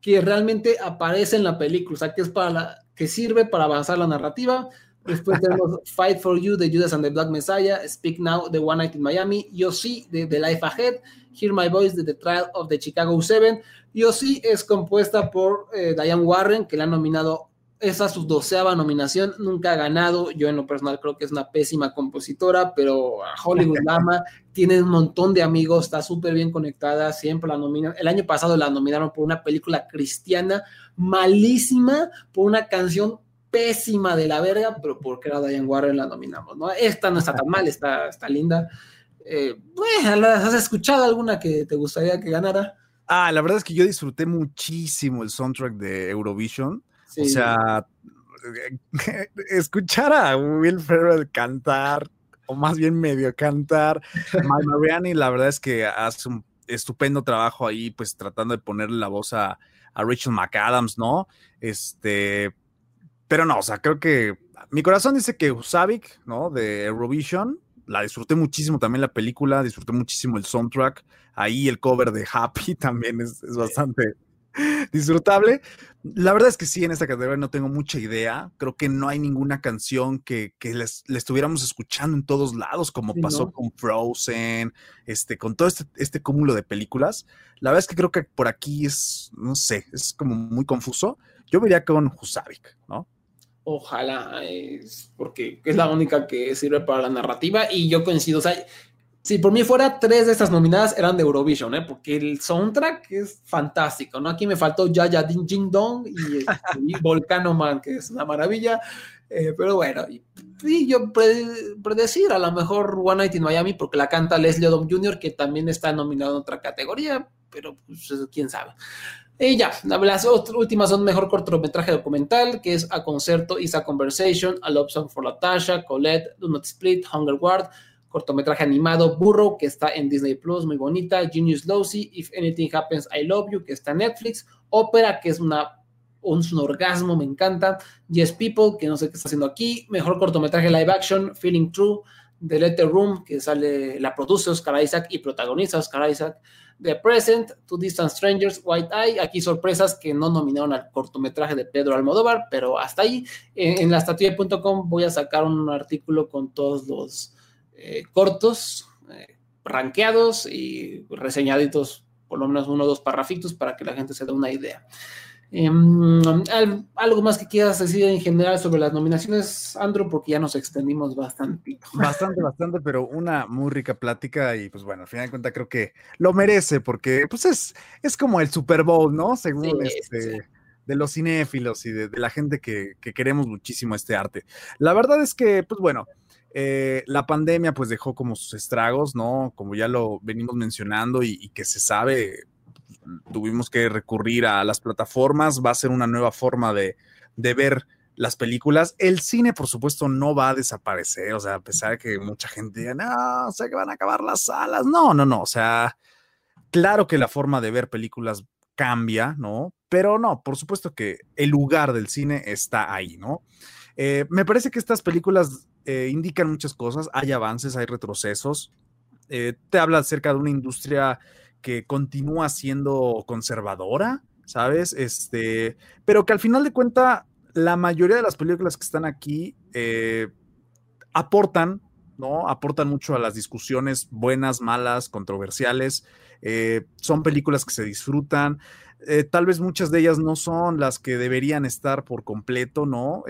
que realmente aparece en la película, o sea, que es para la, que sirve para avanzar la narrativa. Después tenemos Fight for You de Judas and the Black Messiah, Speak Now de One Night in Miami, Yo Sí de The Life Ahead, Hear My Voice de The Trial of the Chicago Seven. Yo Sí es compuesta por eh, Diane Warren, que la han nominado, esa es su doceava nominación, nunca ha ganado. Yo en lo personal creo que es una pésima compositora, pero a Hollywood la ama, tiene un montón de amigos, está súper bien conectada, siempre la nominan. El año pasado la nominaron por una película cristiana malísima, por una canción pésima de la verga, pero porque era Diane Warren la nominamos, ¿no? Esta no está tan mal, está, está linda. Eh, bueno, ¿Has escuchado alguna que te gustaría que ganara?
Ah, la verdad es que yo disfruté muchísimo el soundtrack de Eurovision.
Sí.
O sea, escuchar a Will Ferrell cantar, o más bien medio cantar, Mariani, la verdad es que hace un estupendo trabajo ahí, pues tratando de ponerle la voz a, a Rachel McAdams, ¿no? Este, pero no, o sea, creo que mi corazón dice que Usavik, ¿no? De Eurovision, la disfruté muchísimo también la película, disfruté muchísimo el soundtrack, ahí el cover de Happy también es, es bastante disfrutable. La verdad es que sí, en esta categoría no tengo mucha idea. Creo que no hay ninguna canción que, que le estuviéramos escuchando en todos lados, como
Sí,
pasó
¿no?
con Frozen, este, con todo este, este cúmulo de películas. La verdad es que creo que por aquí es, no sé, es como muy confuso. Yo me iría con Husavik, ¿no?
Ojalá, es porque es la única que sirve para la narrativa y yo coincido, o sea, si por mí fuera tres de estas nominadas eran de Eurovision, ¿eh? porque el soundtrack es fantástico, ¿no? Aquí me faltó Yaya Ding Jing Dong y, este, y Volcano Man, que es una maravilla, eh, pero bueno, y, y yo pre- predecir a lo mejor One Night in Miami porque la canta Leslie Odom Jr., que también está nominado en otra categoría, pero pues, quién sabe. Y ya, las últimas son mejor cortometraje documental, que es A Concerto is a Conversation, A Love Song for Latasha, Colette, Do Not Split, Hunger Guard, cortometraje animado Burrow, que está en Disney Plus, muy bonita, Genius Lousy, If Anything Happens, I Love You, que está en Netflix, Ópera, que es una un, un orgasmo, me encanta, Yes People, que no sé qué está haciendo aquí, mejor cortometraje live action, Feeling True, The Letter Room, que sale, la produce Oscar Isaac y protagoniza Oscar Isaac, The Present, Two Distant Strangers, White Eye, aquí sorpresas que no nominaron al cortometraje de Pedro Almodóvar, pero hasta ahí, en, en la estatua.com voy a sacar un artículo con todos los eh, cortos, eh, rankeados y reseñaditos, por lo menos uno o dos parrafitos para que la gente se dé una idea. Em, algo más que quieras decir en general sobre las nominaciones, Andrew, porque ya nos extendimos bastante.
Bastante, bastante, pero una muy rica plática y pues bueno, al final de cuentas creo que lo merece porque pues es, es como el Super Bowl, ¿no? Según este... de los cinéfilos y de, la gente que, queremos muchísimo este arte. La verdad es que, pues bueno, eh, la pandemia pues dejó como sus estragos, ¿no? Como ya lo venimos mencionando y que se sabe tuvimos que recurrir a las plataformas, va a ser una nueva forma de, ver las películas. El cine, por supuesto, no va a desaparecer, o sea, a pesar de que mucha gente diga, no, sea, que van a acabar las salas. No, no, no, o sea, claro que la forma de ver películas cambia, ¿no? Pero no, por supuesto que el lugar del cine está ahí, ¿no? Eh, me parece que estas películas eh, indican muchas cosas, hay avances, hay retrocesos, eh, te habla acerca de una industria que continúa siendo conservadora, ¿sabes? Este, pero que al final de cuentas, la mayoría de las películas que están aquí eh, aportan, ¿no? Aportan mucho a las discusiones buenas, malas, controversiales. Eh, son películas que se disfrutan. Eh, tal vez muchas de ellas no son las que deberían estar por completo, ¿no?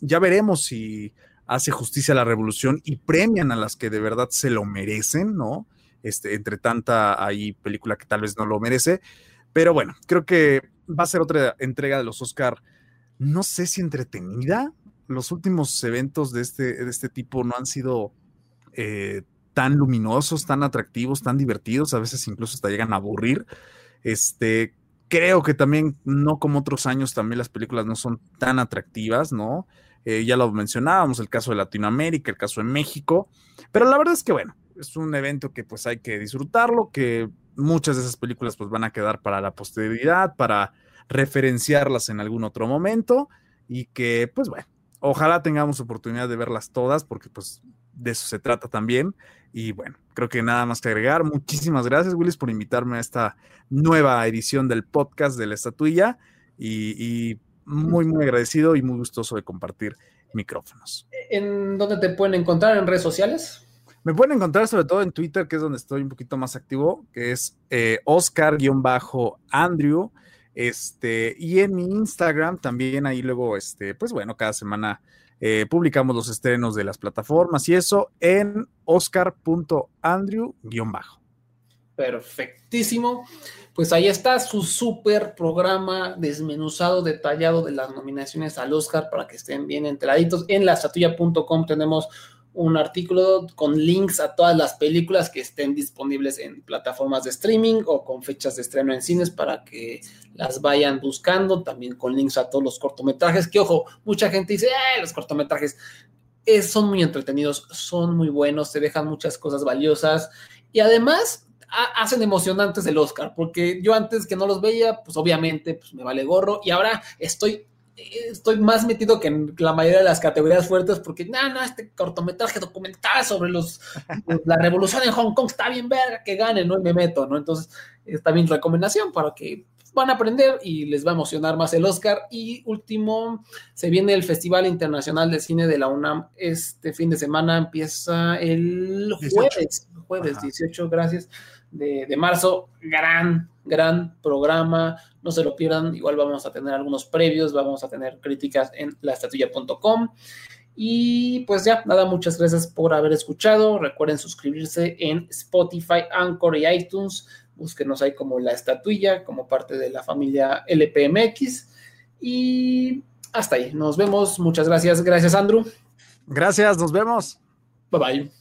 ya veremos si hace justicia a la revolución y premian a las que de verdad se lo merecen, ¿no? Este, entre tanta ahí película que tal vez no lo merece. Pero bueno, creo que va a ser otra entrega de los Oscar, no sé si entretenida. Los últimos eventos de este, de este tipo no han sido eh, tan luminosos, tan atractivos, tan divertidos, a veces incluso hasta llegan a aburrir. Este, creo que también, no como otros años, también las películas no son tan atractivas, ¿no? Eh, ya lo mencionábamos, el caso de Latinoamérica, el caso de México, pero la verdad es que, bueno, es un evento que pues hay que disfrutarlo, que muchas de esas películas pues van a quedar para la posteridad, para referenciarlas en algún otro momento y que pues bueno, ojalá tengamos oportunidad de verlas todas porque pues de eso se trata también. Y bueno, creo que nada más que agregar. Muchísimas gracias, Willis, por invitarme a esta nueva edición del podcast de la estatuilla y, y muy, muy agradecido y muy gustoso de compartir micrófonos.
¿En dónde te pueden encontrar? ¿En redes sociales?
Me pueden encontrar sobre todo en Twitter, que es donde estoy un poquito más activo, que es eh, Oscar-Andrew. Este, y en mi Instagram también ahí luego, este, pues bueno, cada semana eh, publicamos los estrenos de las plataformas y eso en oscar.andrew-bajo.
Perfectísimo. Pues ahí está su súper programa desmenuzado, detallado de las nominaciones al Oscar para que estén bien enteraditos. En la estatuilla.com tenemos un artículo con links a todas las películas que estén disponibles en plataformas de streaming o con fechas de estreno en cines para que las vayan buscando, también con links a todos los cortometrajes, que ojo, mucha gente dice, eh, los cortometrajes son muy entretenidos, son muy buenos, te dejan muchas cosas valiosas y además hacen emocionantes el Oscar, porque yo antes que no los veía, pues obviamente pues me vale gorro y ahora estoy estoy más metido que en la mayoría de las categorías fuertes porque, no, no, este cortometraje documental sobre los, la revolución en Hong Kong está bien verga, que gane, ¿no? Y me meto, ¿no? Entonces, está bien recomendación para que van a aprender y les va a emocionar más el Oscar. Y último, se viene el Festival Internacional de Cine de la UNAM. Este fin de semana empieza el jueves, jueves 18, gracias, de, de marzo. Gran, gran programa no se lo pierdan, igual vamos a tener algunos previos, vamos a tener críticas en laestatuilla.com. Y pues ya, nada, muchas gracias por haber escuchado. Recuerden suscribirse en Spotify, Anchor y iTunes. Búsquenos ahí como la estatuilla, como parte de la familia LPMX. Y hasta ahí, nos vemos. Muchas gracias. Gracias, Andrew.
Gracias, nos vemos.
Bye bye.